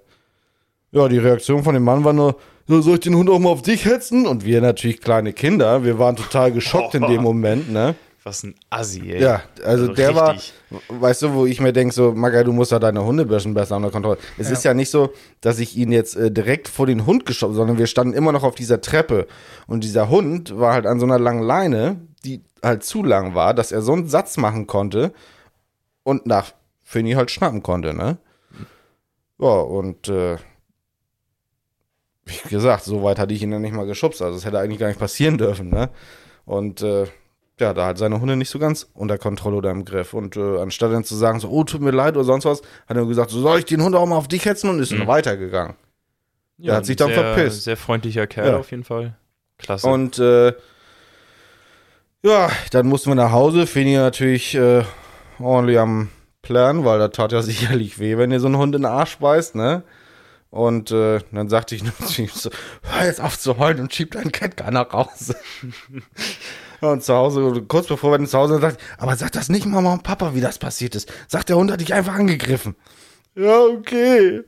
ja, die Reaktion von dem Mann war nur, "Ja, soll ich den Hund auch mal auf dich hetzen? Und wir natürlich kleine Kinder, wir waren total geschockt in dem Moment, ne? Was ein Assi, ey. Ja, also der war, richtig. weißt du, wo ich mir denke, so, Maga, du musst ja deine Hunde ein bisschen besser unter Kontrolle. Es ist ja nicht so, dass ich ihn jetzt äh, direkt vor den Hund geschoben, sondern wir standen immer noch auf dieser Treppe. Und dieser Hund war halt an so einer langen Leine, die halt zu lang war, dass er so einen Satz machen konnte und nach Finny halt schnappen konnte, ne? Ja, und äh, wie gesagt, so weit hatte ich ihn dann nicht mal geschubst. Also es hätte eigentlich gar nicht passieren dürfen, ne? Und äh, ja, da hat seine Hunde nicht so ganz unter Kontrolle oder im Griff. Und äh, anstatt dann zu sagen, so, oh, tut mir leid oder sonst was, hat er gesagt, so soll ich den Hund auch mal auf dich hetzen und ist dann weitergegangen. Der hat sich dann sehr, verpisst. Sehr freundlicher Kerl Ja. auf jeden Fall. Klasse. Und äh, ja, dann mussten wir nach Hause. Fini natürlich äh, ordentlich am Plan, weil das tat ja sicherlich weh, wenn ihr so einen Hund in den Arsch beißt, ne? Und äh, dann sagte ich nur zu ihm so, hör jetzt auf zu heulen und schieb deinen Catcar nach Hause. und zu Hause, kurz bevor wir dann zu Hause sind, sagt, aber sag das nicht Mama und Papa, wie das passiert ist. Sag, der Hund hat dich einfach angegriffen. Ja, okay.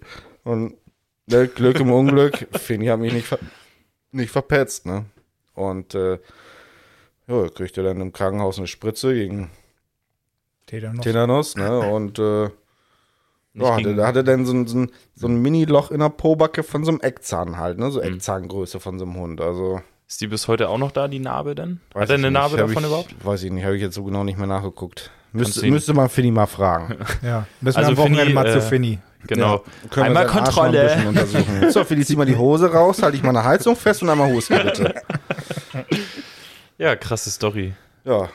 Und ne, Glück im Unglück, Fini hat mich nicht, ver nicht verpetzt, ne? Und äh, ja, kriegt er dann im Krankenhaus eine Spritze gegen Tetanus. Tetanus, ne? Und äh, ja, da hatte dann so ein, so ein, so ein Mini-Loch in der Pobacke von so einem Eckzahn halt, ne? So Mhm. Eckzahngröße von so einem Hund. Also. Ist die bis heute auch noch da, die Narbe denn? weiß Hat er eine nicht. Narbe Hab davon ich, überhaupt? Weiß ich nicht, habe ich jetzt so genau nicht mehr nachgeguckt. Müsste, müsste man Finny mal fragen. Ja, müssen Also wir am Wochenende Finny, mal zu äh, Finny. Genau. Können wir Einmal ein Kontrolle. untersuchen. So, Philly, zieh mal die Hose raus, halte ich mal eine Heizung fest und einmal husten, bitte. Ja, krasse Story. Ja.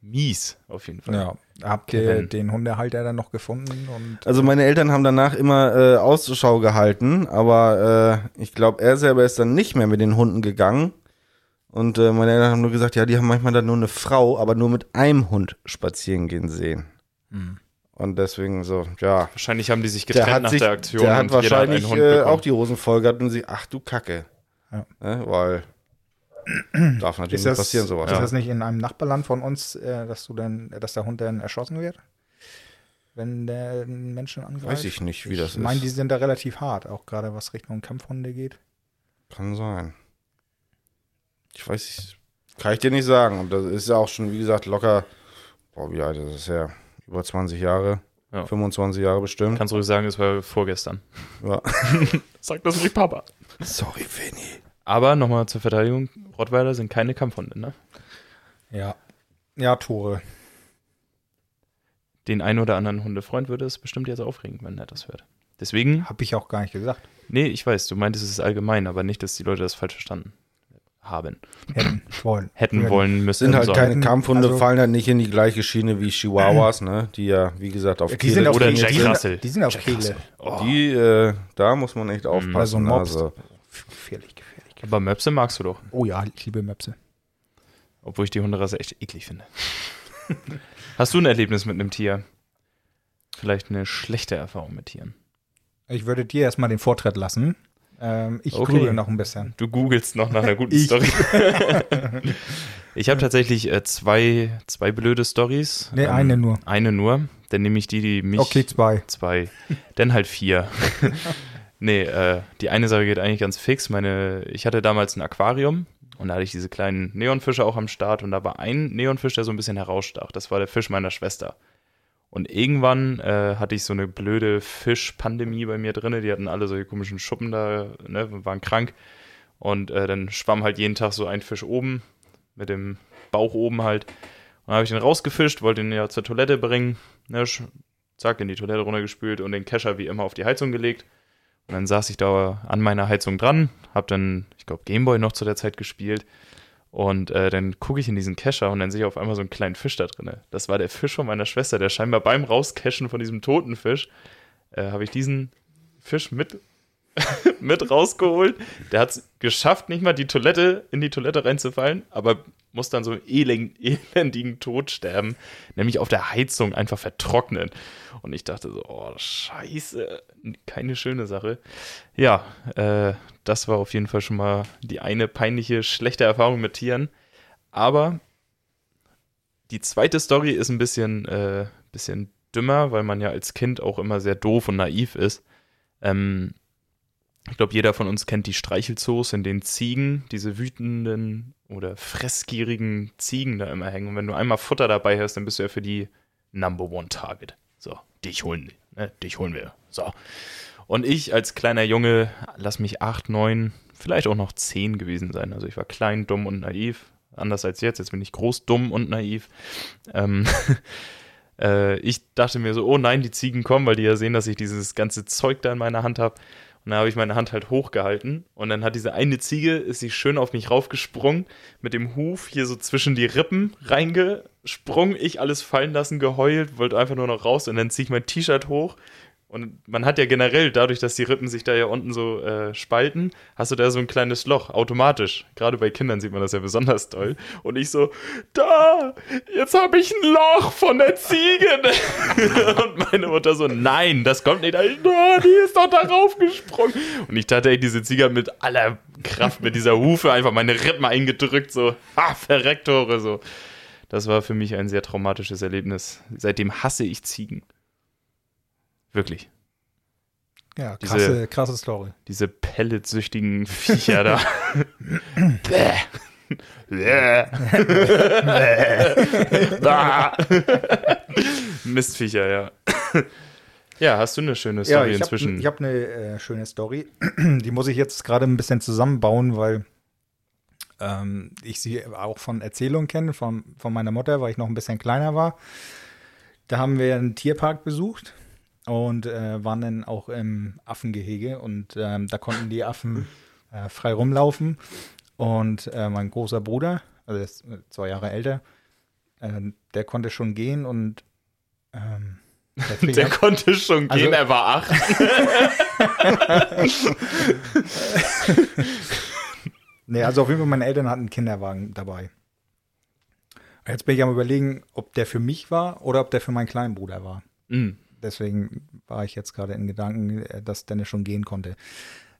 Mies, auf jeden Fall. Ja. Habt ihr Kevin. den Hundehalter dann noch gefunden? Und Also meine Eltern haben danach immer äh, Ausschau gehalten, aber äh, ich glaube, er selber ist dann nicht mehr mit den Hunden gegangen. Und äh, meine Eltern haben nur gesagt, ja, die haben manchmal dann nur eine Frau, aber nur mit einem Hund spazieren gehen sehen. Hm. Und deswegen so, ja. Wahrscheinlich haben die sich Der getrennt hat, nach sich, der Aktion. der hat und jeder wahrscheinlich einen Hund äh, bekommen. auch die Hosen voll gehabt und sich, ach du Kacke. Ja. Ne, weil darf natürlich ist nicht das, passieren, sowas. ist das nicht in einem Nachbarland von uns, äh, dass du dann, dass der Hund dann erschossen wird? Wenn der Menschen angreift? Weiß ich nicht, wie das Ich meine, ist. die sind da relativ hart, auch gerade was Richtung Kampfhunde geht. Kann sein. Ich weiß, ich Kann ich dir nicht sagen. Und das ist ja auch schon, wie gesagt, locker, boah, wie alt ist das her? Über 20 Jahre. Ja. 25 Jahre bestimmt. Kannst ruhig sagen, es war vorgestern. Ja. Sag das nicht, Papa. Sorry, Vinny. Aber nochmal zur Verteidigung: Rottweiler sind keine Kampfhunde, ne? Ja. Ja, Tore. Den einen oder anderen Hundefreund würde es bestimmt jetzt aufregen, wenn er das hört. Deswegen, Habe ich auch gar nicht gesagt. nee, ich weiß, du meintest es ist allgemein, aber nicht, dass die Leute das falsch verstanden haben. Hätten wollen. Hätten wollen müssen. Sind halt sollen. keine Kampfhunde, Also- fallen halt nicht in die gleiche Schiene wie Chihuahuas, ne? Die ja, wie gesagt, auf Die Kehle- sind auf Oder Kegle. Jack die sind, Russell. Die sind auf Jack. Russell. Oh. Die, äh, da muss man echt Also aufpassen. ein Mops. Also, Gefährlich, gefährlich. Aber Möpse magst du doch. Oh ja, ich liebe Möpse. Obwohl ich die Hunderasse echt eklig finde. Hast du ein Erlebnis mit einem Tier? Vielleicht eine schlechte Erfahrung mit Tieren? Ich würde dir erstmal den Vortritt lassen. Ähm, ich Okay. grüble noch ein bisschen. Du googelst noch nach einer guten Ich. Story. ich habe tatsächlich äh, zwei, zwei blöde Stories. Nee, eine nur. Eine nur. Dann nehme ich die, die mich. Okay, zwei. Zwei. Dann halt vier. Nee, äh, die eine Sache geht eigentlich ganz fix. Meine, ich hatte damals ein Aquarium und da hatte ich diese kleinen Neonfische auch am Start und da war ein Neonfisch, der so ein bisschen herausstach. Das war der Fisch meiner Schwester. Und irgendwann äh, hatte ich so eine blöde Fischpandemie bei mir drin. Die hatten alle solche komischen Schuppen da, ne, waren krank. Und äh, dann schwamm halt jeden Tag so ein Fisch oben, mit dem Bauch oben halt. Und dann habe ich den rausgefischt, wollte ihn ja zur Toilette bringen. Ne, zack, in die Toilette runtergespült und den Kescher wie immer auf die Heizung gelegt. Und dann saß ich da an meiner Heizung dran, hab dann, ich glaube, Gameboy noch zu der Zeit gespielt. Und äh, dann gucke ich in diesen Kescher und dann sehe ich auf einmal so einen kleinen Fisch da drin. Das war der Fisch von meiner Schwester, der scheinbar beim Rauscachen von diesem toten Fisch, äh, habe ich diesen Fisch mit, mit rausgeholt. Der hat es geschafft, nicht mal die Toilette in die Toilette reinzufallen, aber muss dann so einen elend, elendigen Tod sterben, nämlich auf der Heizung einfach vertrocknen. Und ich dachte so, oh, scheiße, keine schöne Sache. Ja, äh, das war auf jeden Fall schon mal die eine peinliche, schlechte Erfahrung mit Tieren. Aber die zweite Story ist ein bisschen, äh, bisschen dümmer, weil man ja als Kind auch immer sehr doof und naiv ist. Ähm, ich glaube, jeder von uns kennt die Streichelzoos, in denen Ziegen, diese wütenden oder fressgierigen Ziegen da immer hängen. Und wenn du einmal Futter dabei hast, dann bist du ja für die Number One Target. So, dich holen, ne? dich holen wir. So. Und ich als kleiner Junge, lass mich acht, neun, vielleicht auch noch zehn gewesen sein. Also ich war klein, dumm und naiv. Anders als jetzt. Jetzt bin ich groß, dumm und naiv. Ähm, äh, ich dachte mir so, oh nein, die Ziegen kommen, weil die ja sehen, dass ich dieses ganze Zeug da in meiner Hand habe. Und dann habe ich meine Hand halt hochgehalten. Und dann hat diese eine Ziege, ist sie schön auf mich raufgesprungen, mit dem Huf hier so zwischen die Rippen reingesprungen, ich alles fallen lassen, geheult, wollte einfach nur noch raus. Und dann ziehe ich mein T-Shirt hoch und man hat ja generell, dadurch, dass die Rippen sich da ja unten so äh, spalten, hast du da so ein kleines Loch, automatisch. Gerade bei Kindern sieht man das ja besonders toll. Und ich so, da, jetzt habe ich ein Loch von der Ziege. und meine Mutter so, nein, das kommt nicht. Ich, oh, die ist doch darauf gesprungen. Und ich dachte, diese Ziege mit aller Kraft, mit dieser Hufe einfach meine Rippen eingedrückt, so, ha, Verrecktore, so. Das war für mich ein sehr traumatisches Erlebnis. Seitdem hasse ich Ziegen. Wirklich. Ja, Diese- krasse, krasse Story. Diese pelletsüchtigen Viecher da. Bäh. Bäh. Mistviecher, ja. Ja, hast du eine schöne Ja, Story ich habe inzwischen? ich hab eine äh, schöne Story. Die muss ich jetzt gerade ein bisschen zusammenbauen, weil ähm, ich sie auch von Erzählungen kenne, von, von meiner Mutter, weil ich noch ein bisschen kleiner war. Da haben wir einen Tierpark besucht und äh, waren dann auch im Affengehege und ähm, da konnten die Affen äh, frei rumlaufen. Und äh, mein großer Bruder, also der ist äh, zwei Jahre älter, äh, der konnte schon gehen und ähm, Der hab- konnte schon Also- gehen, er war acht. Nee, also auf jeden Fall, meine Eltern hatten einen Kinderwagen dabei. Jetzt bin ich am überlegen, ob der für mich war oder ob der für meinen kleinen Bruder war. Mm. Deswegen war ich jetzt gerade in Gedanken, äh, dass Dennis schon gehen konnte.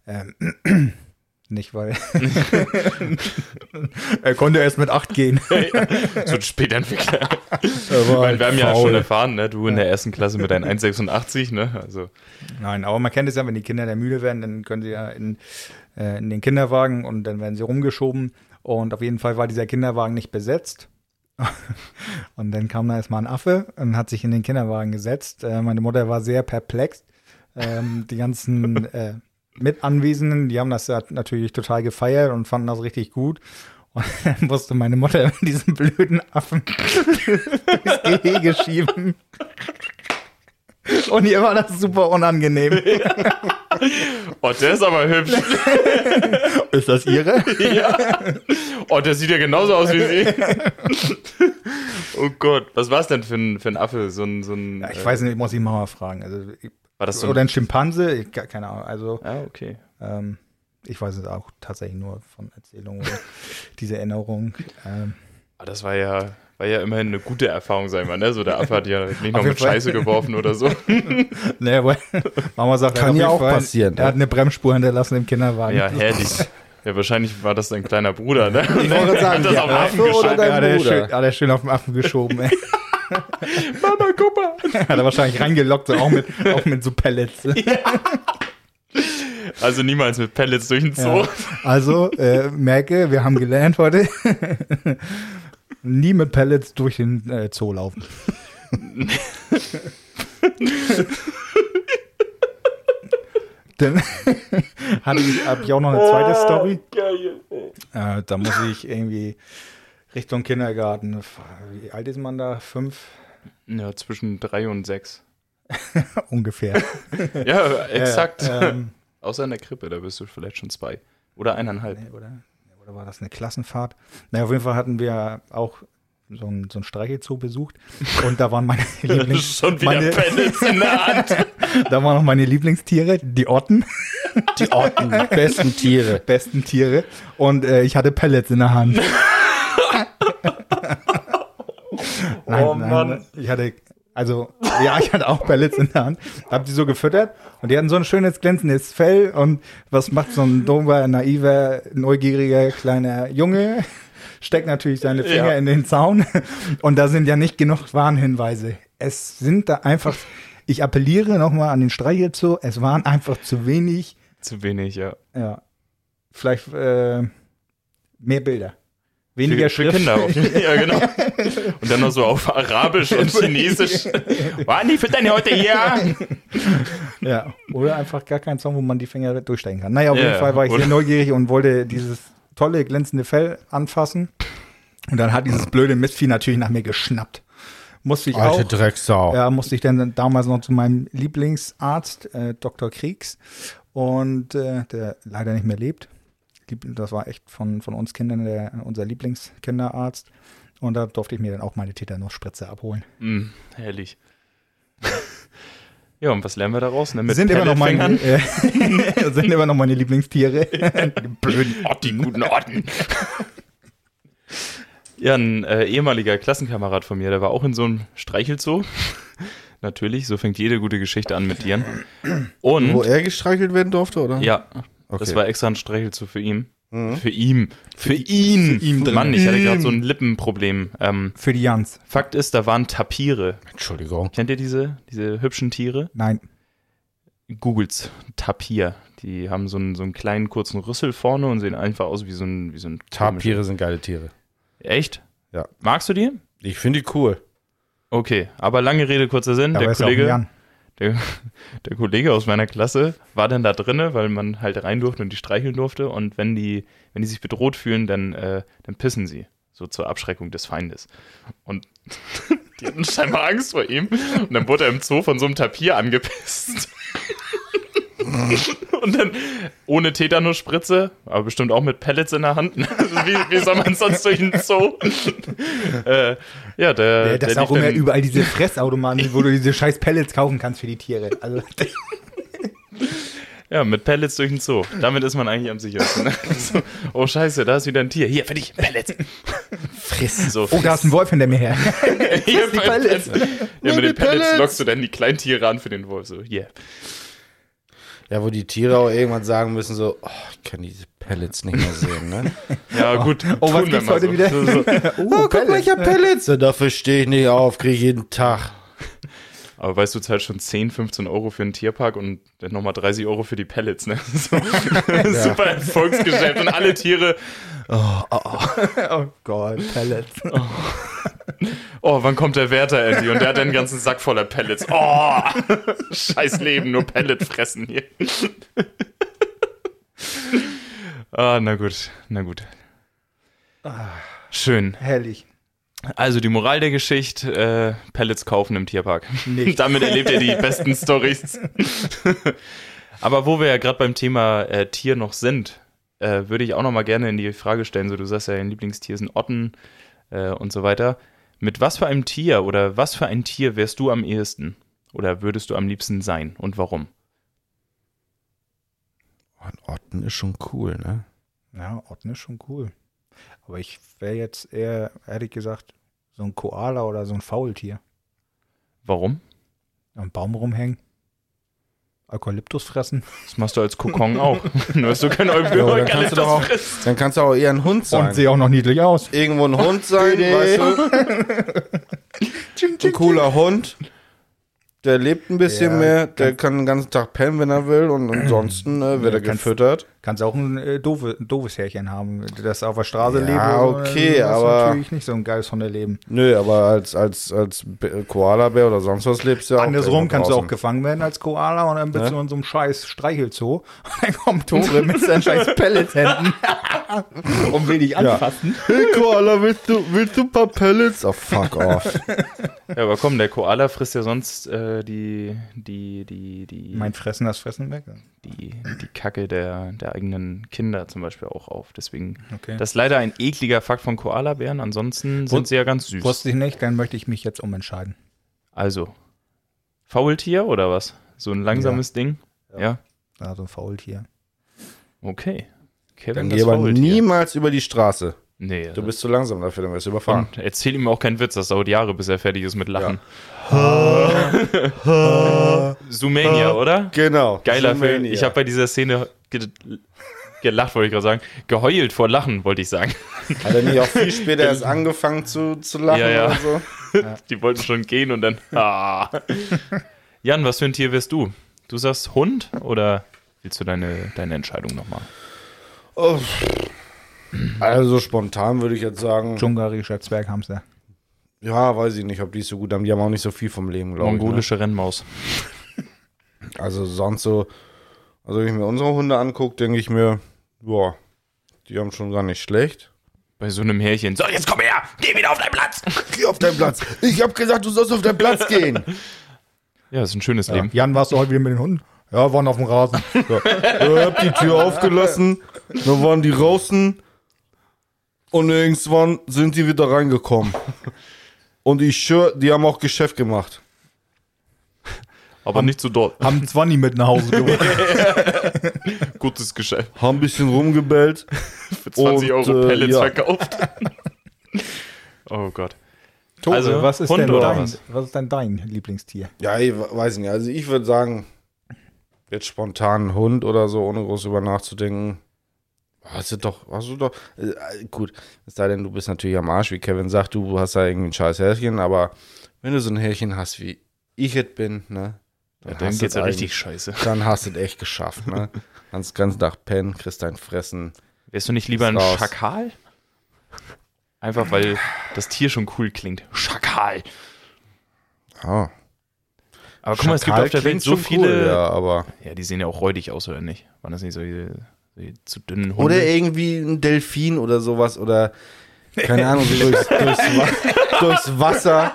Ähm, nicht, weil er konnte erst mit acht gehen. So ein Spätentwickler. Er meine, wir haben ja faul. schon erfahren, ne? du in der ersten Klasse mit deinen 1,86, ne? Also, Nein, aber man kennt es ja, wenn die Kinder der müde werden, dann können sie ja in, äh, in den Kinderwagen und dann werden sie rumgeschoben. Und auf jeden Fall war dieser Kinderwagen nicht besetzt. Und dann kam da erstmal ein Affe und hat sich in den Kinderwagen gesetzt. Äh, meine Mutter war sehr perplex. Ähm, die ganzen äh, Mitanwesenden, die haben das ja natürlich total gefeiert und fanden das richtig gut. Und dann musste meine Mutter diesen blöden Affen durchs Gehege schieben. Und ihr war das super unangenehm. Oh, der ist aber hübsch. Ist das ihre? ja. Oh, der sieht ja genauso aus wie sie. oh Gott, was war es denn für ein, für ein Affe? So ein, so ein, Ja, ich weiß nicht, muss ich mal fragen. Also, ich- War das so oder ein, ein Schimpanse, ich, ke- keine Ahnung. Also, Ah, okay. ähm, ich weiß es auch tatsächlich nur von Erzählungen oder diese Erinnerung. Ähm, Aber das war ja, war ja immerhin eine gute Erfahrung, sagen wir, ne? So, der Affe hat ja nicht noch mit Fall. Scheiße geworfen oder so. ne, aber Mama sagt, Kann ja auch passieren, Er ne? hat eine Bremsspur hinterlassen im Kinderwagen. Ja, herrlich. Ja, wahrscheinlich war das dein kleiner Bruder, ne? Ich wollte sagen, Hat das der auf den Affen geschoben? dein Ja, der ist Bruder? schön, hat er schön auf den Affen geschoben. Ey. Mama, guck mal. Hat er wahrscheinlich reingelockt, so auch mit, auch mit so Pellets. Also niemals mit Pellets durch den Zoo. Ja. Also, äh, merke, wir haben gelernt heute, nie mit Pellets durch den äh, Zoo laufen. Dann hatte ich, hab ich auch noch eine zweite Story. Geil. Äh, da muss ich irgendwie Richtung Kindergarten. Wie alt ist man da? Fünf Ja, zwischen drei und sechs. ungefähr. Ja, exakt. Äh, ähm, Außer in der Krippe, da bist du vielleicht schon zwei. Oder eineinhalb. Nee, oder? Oder war das eine Klassenfahrt? Naja, auf jeden Fall hatten wir auch so ein, so ein Streichelzoo besucht. Und da waren meine Lieblings... Schon wieder meine, Pellets in der Hand. da waren noch meine Lieblingstiere, die Otten, Die Orten, besten Tiere. besten Tiere. Und äh, ich hatte Pellets in der Hand. nein, Oh nein, Mann. ich hatte... Also, ja, ich hatte auch Pellets in der Hand. Hab die so gefüttert und die hatten so ein schönes glänzendes Fell. Und was macht so ein dummer, naiver, neugieriger kleiner Junge? Steckt natürlich seine Finger Ja. in den Zaun. Und da sind ja nicht genug Warnhinweise. Es sind da einfach, ich appelliere nochmal an den Streichelzoo, es waren einfach zu wenig, Zu wenig, ja. ja, vielleicht äh, mehr Bilder. Weniger für, für. Kinder. Ja, genau. Und dann noch so auf Arabisch und Chinesisch. Wani für deine heute hier? Ja, oder einfach gar kein Song, wo man die Finger durchstecken kann. Naja, auf Ja, jeden Fall war ich oder- sehr neugierig und wollte dieses tolle, glänzende Fell anfassen. Und dann hat dieses blöde Mistvieh natürlich nach mir geschnappt. Musste ich Alte auch. Drecksau. Ja, musste ich dann damals noch zu meinem Lieblingsarzt, äh, Dr. Kriegs, und äh, der leider nicht mehr lebt. Das war echt von, von uns Kindern der, unser Lieblingskinderarzt. Und da durfte ich mir dann auch meine Tetanusspritze abholen. Mm, herrlich. Ja, und was lernen wir daraus? Ne? Mit sind immer, noch meine, äh, sind immer noch meine Lieblingstiere. Die blöden Ort, die guten Orten. Ja, ein äh, ehemaliger Klassenkamerad von mir, der war auch in so einem Streichelzoo. Natürlich, so fängt jede gute Geschichte an mit Tieren. Und Wo er gestreichelt werden durfte, oder? ja, Okay. das war extra ein Streichelzoo für ihn. Mhm. Für ihn. Für ihn. Für ihn drin. Mann, ich hatte gerade so ein Lippenproblem. Ähm, Für die Jans. Fakt ist, da waren Tapire. Entschuldigung. Kennt ihr diese, diese hübschen Tiere? Nein. Googles Tapir. Die haben so einen, so einen kleinen kurzen Rüssel vorne und sehen einfach aus wie so ein, wie so ein Tapire sind geile Tiere. Echt? Ja. Magst du die? Ich finde die cool. Okay, aber lange Rede, kurzer Sinn. Der ja ein Kollege. Der, der Kollege aus meiner Klasse war dann da drinne, weil man halt rein durfte und die streicheln durfte. Und wenn die, wenn die sich bedroht fühlen, dann, äh, dann pissen sie. So zur Abschreckung des Feindes. Und die hatten scheinbar Angst vor ihm. Und dann wurde er im Zoo von so einem Tapir angepisst. Und dann ohne Tetanusspritze, aber bestimmt auch mit Pellets in der Hand. Also wie, wie soll man sonst durch den Zoo? äh, ja, der. Ja, das der ist auch immer dann- überall diese Fressautomaten, wo du diese scheiß Pellets kaufen kannst für die Tiere. Also, Ja, mit Pellets durch den Zoo. Damit ist man eigentlich am sichersten. Ne? So, oh Scheiße, da ist wieder ein Tier. Hier, für dich, Pellets. Friss. So, oh, da ist ein Wolf hinter mir her. hier, die Pellets. Ja, mit den Pellets Pellets. lockst du dann die kleinen Tiere an für den Wolf. So, yeah. Ja, wo die Tiere auch irgendwann sagen müssen, so, oh, ich kann diese Pellets nicht mehr sehen, ne? Ja, gut. Oh, was tun wir gibt's heute so. wieder? So, so. Oh, guck mal, ich hab Pellets. Ja, dafür stehe ich nicht auf, kriege ich jeden Tag. Aber weißt du, du zahlst schon 10, 15 Euro für einen Tierpark und dann nochmal 30 Euro für die Pellets, ne? So, Super Erfolgsgeschäft und alle Tiere, Oh Gott, Pellets. Oh, wann kommt der Wärter, Eddie? Und der hat einen ganzen Sack voller Pellets. Oh, scheiß Leben, nur Pellet fressen hier. ah, na gut, na gut. Schön. Herrlich. Also die Moral der Geschichte, äh, Pellets kaufen im Tierpark. Nicht. Damit erlebt ihr die besten Stories. Aber wo wir ja gerade beim Thema äh, Tier noch sind, äh, würde ich auch noch mal gerne in die Frage stellen, so du sagst ja, dein Lieblingstier sind Otten äh, und so weiter. Mit was für einem Tier oder was für ein Tier wärst du am ehesten? Oder würdest du am liebsten sein und warum? Oh, ein Otten ist schon cool, ne? Ja, Otten ist schon cool. Aber ich wäre jetzt eher, ehrlich gesagt, so ein Koala oder so ein Faultier. Warum? Am Baum rumhängen. Eukalyptus fressen. Das machst du als Kokon auch. Nur hast du kein Eu Ja, aber dann kannst du doch auch, Eukalyptus dann kannst du auch eher ein Hund sein. Und sehe auch noch niedlich aus. Irgendwo ein Hund sein, weißt du? Ein cooler Hund. Der lebt ein bisschen Ja, mehr, der kann den ganzen Tag pennen, wenn er will und ansonsten äh, wird er kannst- gefüttert. Kannst auch ein, äh, doofe, ein doofes Härchen haben, das auf der Straße Ja, lebt. oder so, okay, du aber- natürlich nicht so ein geiles Hundeleben. Nö, aber als, als, als Koalabär oder sonst was lebst du ja auch Andersrum kannst du auch gefangen werden als Koala und dann bist Ne? du in so einem scheiß Streichelzoo. Und dann kommt Tore mit seinen scheiß Pellets-Händen und will dich Ja. anfassen. Hey Koala, willst du, willst du ein paar Pellets? Oh, fuck off. Ja, aber komm, der Koala frisst ja sonst äh, die, die, die, die, Mein Fressen, das Fressen weg. die, die Kacke der, der eigenen Kinder zum Beispiel auch auf. Deswegen, Okay. das ist leider ein ekliger Fakt von Koalabären. Ansonsten sind Wus- sie ja ganz süß. Wusste ich nicht, dann möchte ich mich jetzt umentscheiden. Also, Faultier oder was? So ein langsames Ding? Ja. Ja, so ein Faultier. Okay. Kevin, Dann das aber Faultier. niemals über die Straße. Nee, Du bist zu langsam dafür, dann wirst du überfahren. und erzähl ihm auch keinen Witz, das dauert Jahre, bis er fertig ist mit Lachen. Zoomania, oder? Genau. Geiler Film. Zoomania. Ich habe bei dieser Szene ge gelacht, wollte ich gerade sagen. Geheult vor Lachen, wollte ich sagen. Hat er nicht auch viel später erst angefangen zu, zu lachen Ja, ja. oder so? Die wollten schon gehen und dann. Ah. Jan, was für ein Tier wärst du? Du sagst Hund oder willst du deine, deine Entscheidung nochmal? Oh. Also spontan würde ich jetzt sagen, Dschungarischer Zwerghamster. ja, weiß ich nicht, ob die so gut haben. Die haben auch nicht so viel vom Leben, glaube ich. Ne? Mongolische Rennmaus. Also sonst so, also wenn ich mir unsere Hunde angucke, denke ich mir, boah, die haben schon gar nicht schlecht. Bei so einem Härchen. So, jetzt komm her! Geh wieder auf deinen Platz! Geh auf deinen Platz. Ich habe gesagt, du sollst auf deinen Platz gehen. Ja, ist ein schönes Leben. Jan, warst du heute wieder mit den Hunden? Ja, waren auf dem Rasen. Ja. Ich hab die Tür aufgelassen, dann waren die draußen und irgendwann sind die wieder reingekommen. Und ich schwör, die haben auch Geschäft gemacht. Aber nicht zu dort. Haben 20 mit nach Hause gebracht. Gutes Geschäft. Haben ein bisschen rumgebellt. Für 20 Und, Euro äh, Pellets ja. verkauft. oh Gott. Tore, Also, was ist Hund denn dein, was? was? ist denn dein Lieblingstier? Ja, ich weiß nicht. Also ich würde sagen, jetzt spontan ein Hund oder so, ohne groß über nachzudenken. Hast du doch, hast du doch, äh, gut, es sei denn, du bist natürlich am Arsch, wie Kevin sagt, du hast da irgendwie ein scheiß Härchen, aber wenn du so ein Härchen hast, wie ich es bin, ne, Ja, dann geht's ja richtig scheiße. Dann hast du es echt geschafft, ne. Kannst den ganzen Tag pennen, kriegst dein Fressen. Wärst du nicht lieber ein raus. Schakal? Einfach weil das Tier schon cool klingt. Schakal. Ah, Aber guck mal, es gibt Schakal auf der Welt so viele. Cool, ja, aber. Ja, die sehen ja auch räudig aus, oder nicht? Waren das nicht solche, solche zu dünnen Hunde? Oder irgendwie ein Delfin oder sowas oder keine Ahnung, so durchs, durchs, Wa durchs Wasser.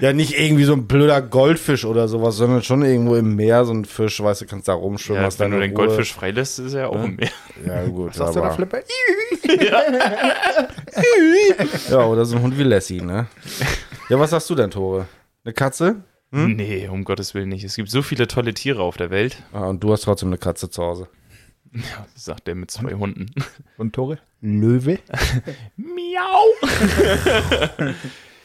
Ja, nicht irgendwie so ein blöder Goldfisch oder sowas, sondern schon irgendwo im Meer so ein Fisch, weißt du, kannst da rumschwimmen. ja, hast wenn du den Ruhe. Goldfisch freilässt, ist er ja auch im Meer. Ja, gut, Sagst du da, Flipper? ja, oder so ein Hund wie Lassie, ne? Ja, was sagst du denn, Tore? Eine Katze? Hm? Nee, um Gottes Willen nicht. Es gibt so viele tolle Tiere auf der Welt. Ah, und du hast trotzdem eine Katze zu Hause. Ja, sagt der mit zwei Hunden. Und Tore? Löwe? Miau!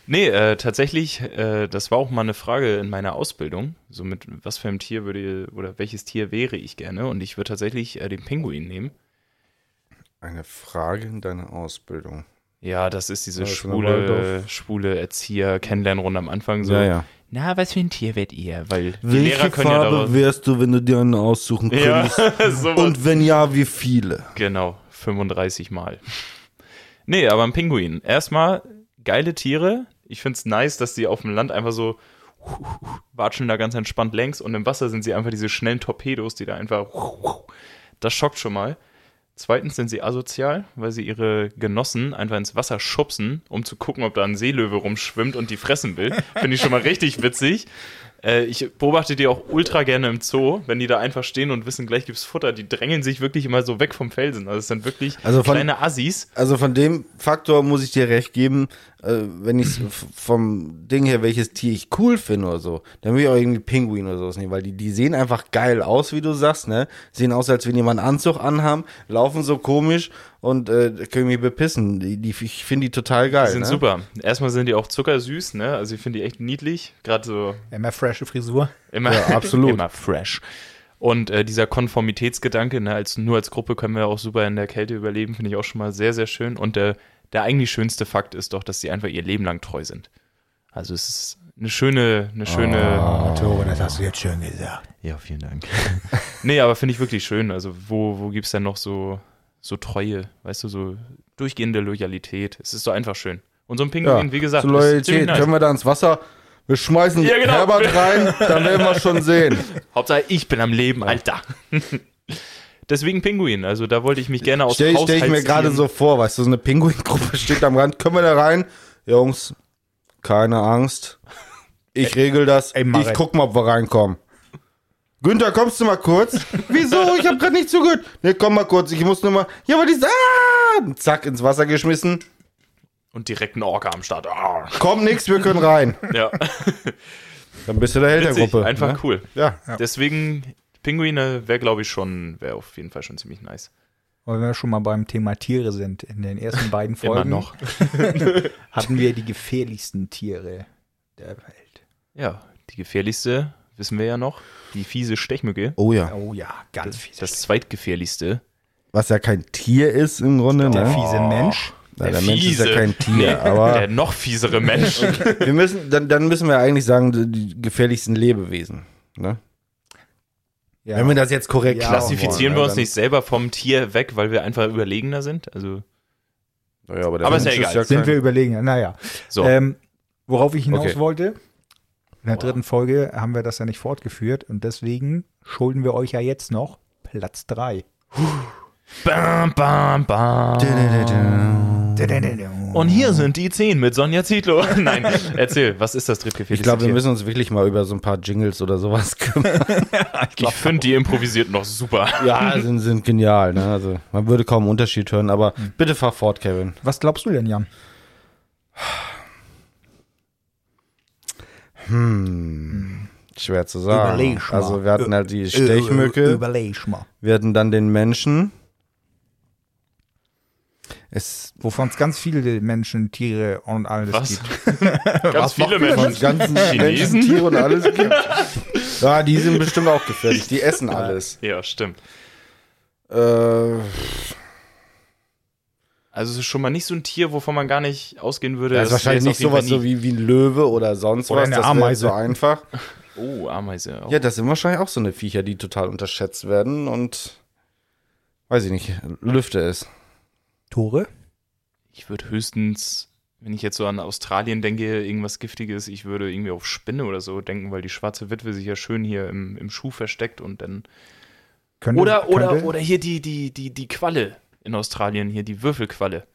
nee, äh, tatsächlich, äh, das war auch mal eine Frage in meiner Ausbildung. So mit was für einem Tier würde oder welches Tier wäre ich gerne? Und ich würde tatsächlich äh, den Pinguin nehmen. Eine Frage in deiner Ausbildung. Ja, das ist diese Ja, schwule, schwule Erzieher-Kennenlernrunde am Anfang. So, Ja, ja. Na, was für ein Tier werdet ihr? Weil die Welche Lehrer können ja Farbe daraus. wärst du, wenn du dir eine aussuchen Ja, könntest? sowas. Und wenn ja, wie viele? Genau. 35 Mal. Nee, aber ein Pinguin. Erstmal geile Tiere. Ich finde es nice, dass die auf dem Land einfach so watschen da ganz entspannt längs und im Wasser sind sie einfach diese schnellen Torpedos, die da einfach. Das schockt schon mal. Zweitens sind sie asozial, weil sie ihre Genossen einfach ins Wasser schubsen, um zu gucken, ob da ein Seelöwe rumschwimmt und die fressen will. Finde ich schon mal richtig witzig. Äh, ich beobachte die auch ultra gerne im Zoo, wenn die da einfach stehen und wissen, gleich gibt's Futter. Die drängeln sich wirklich immer so weg vom Felsen. Also es sind wirklich Also von- kleine Assis. Also von dem Faktor muss ich dir recht geben, äh, wenn ich vom Ding her, welches Tier ich cool finde oder so, dann will ich auch irgendwie Pinguin oder sowas nehmen, weil die, die sehen einfach geil aus, wie du sagst, ne? Sehen aus, als wenn die mal einen Anzug anhaben, laufen so komisch und äh, können mich bepissen. Die, die, ich finde die total geil. Die sind ne? super. Erstmal sind die auch zuckersüß, ne? Also ich finde die echt niedlich. Gerade so Immer frische Frisur. immer, Ja, absolut. immer fresh. Und äh, dieser Konformitätsgedanke, ne, als, nur als Gruppe können wir auch super in der Kälte überleben, finde ich auch schon mal sehr, sehr schön. Und der, der eigentlich schönste Fakt ist doch, dass sie einfach ihr Leben lang treu sind. Also es ist eine schöne, eine schöne. Oh, Tore, das hast du jetzt schön gesagt. Ja, vielen Dank. nee, aber finde ich wirklich schön. Also wo, wo gibt es denn noch so, so Treue, weißt du, so durchgehende Loyalität. Es ist so einfach schön. Und so ein Pinguin, Ja, wie gesagt, Zur ist Loyalität nice. können wir da ins Wasser. Wir schmeißen Ja, genau. Herbert rein, dann werden wir schon sehen. Hauptsache, ich bin am Leben, Alter. Deswegen Pinguin. Also da wollte ich mich gerne aus Stell, stell ich mir gerade so vor, weißt du, so eine Pinguingruppe steht am Rand. Können wir da rein? Jungs, keine Angst. Ich regel das. ey, ich guck mal, ob wir reinkommen. Günther, kommst du mal kurz? Wieso? Ich hab grad nicht zugehört. Nee, komm mal kurz. Ich muss nur mal. Ja, aber die ist. Ah! Zack, ins Wasser geschmissen. Und direkt ein Orca am Start. Ah. Kommt nix, wir können rein. Ja, Dann bist du der Held der. Gruppe. Einfach ne? cool. Ja. Deswegen, Pinguine wäre, glaube ich, schon, wäre auf jeden Fall schon ziemlich nice. Und wenn wir schon mal beim Thema Tiere sind, in den ersten beiden Immer Folgen noch. hatten wir die gefährlichsten Tiere der Welt. Ja, die gefährlichste, wissen wir ja noch, die fiese Stechmücke. Oh ja. Oh ja, ganz fies. Das zweitgefährlichste. Was ja kein Tier ist im Grunde. der ne? fiese Mensch. Ja, der Mensch ist ja kein Tier, Nee, aber. Der noch fiesere Mensch. Wir müssen, dann, dann müssen wir eigentlich sagen, die, die gefährlichsten Lebewesen. Ne? Ja. Wenn wir das jetzt korrekt Ja, Klassifizieren wollen, wir ne, uns nicht selber vom Tier weg, weil wir einfach überlegener sind? Also, Dann, ja, aber der Aber ist ja egal. Sind kein- wir überlegen. Naja. so. Ähm, worauf ich hinaus Okay. wollte, in der dritten Folge haben wir das ja nicht fortgeführt und deswegen schulden wir euch ja jetzt noch Platz 3. Bam, bam, bam. Und hier sind die 10 mit Sonja Zietlow. Nein, erzähl, was ist das drittgefährlichste ich glaube, wir müssen uns wirklich mal über so ein paar Jingles oder sowas kümmern. Ich finde, die improvisiert noch super. ja, sind, sind genial. Ne? Also, man würde kaum einen Unterschied hören, aber Hm. bitte fahr fort, Kevin. Was glaubst du denn, Jan? Schwer zu sagen. Überleg mal. Also, wir hatten halt die Stechmücke, Überleg mal. wir hatten dann den Menschen. Es Wovon es ganz viele Menschen, Tiere und alles Was? gibt. Ganz viele von Menschen. ganzen Chinesen? Menschen, Tiere und alles gibt. Ja, die sind bestimmt auch gefährlich. Die essen alles. Ja, stimmt. Äh, Also es ist schon mal nicht so ein Tier, wovon man gar nicht ausgehen würde. das ist wahrscheinlich nicht sowas so wie, wie ein Löwe oder sonst Oder was. eine das Ameise. so einfach. Oh, Ameise. Auch. Ja, das sind wahrscheinlich auch so eine Viecher, die total unterschätzt werden und weiß ich nicht, Lüfte ist. Tore? Ich würde höchstens, wenn ich jetzt so an Australien denke, irgendwas Giftiges, ich würde irgendwie auf Spinne oder so denken, weil die schwarze Witwe sich ja schön hier im, im Schuh versteckt und dann. Könnte, Oder, oder, könnte, oder hier die, die, die, die Qualle in Australien, hier die Würfelqualle.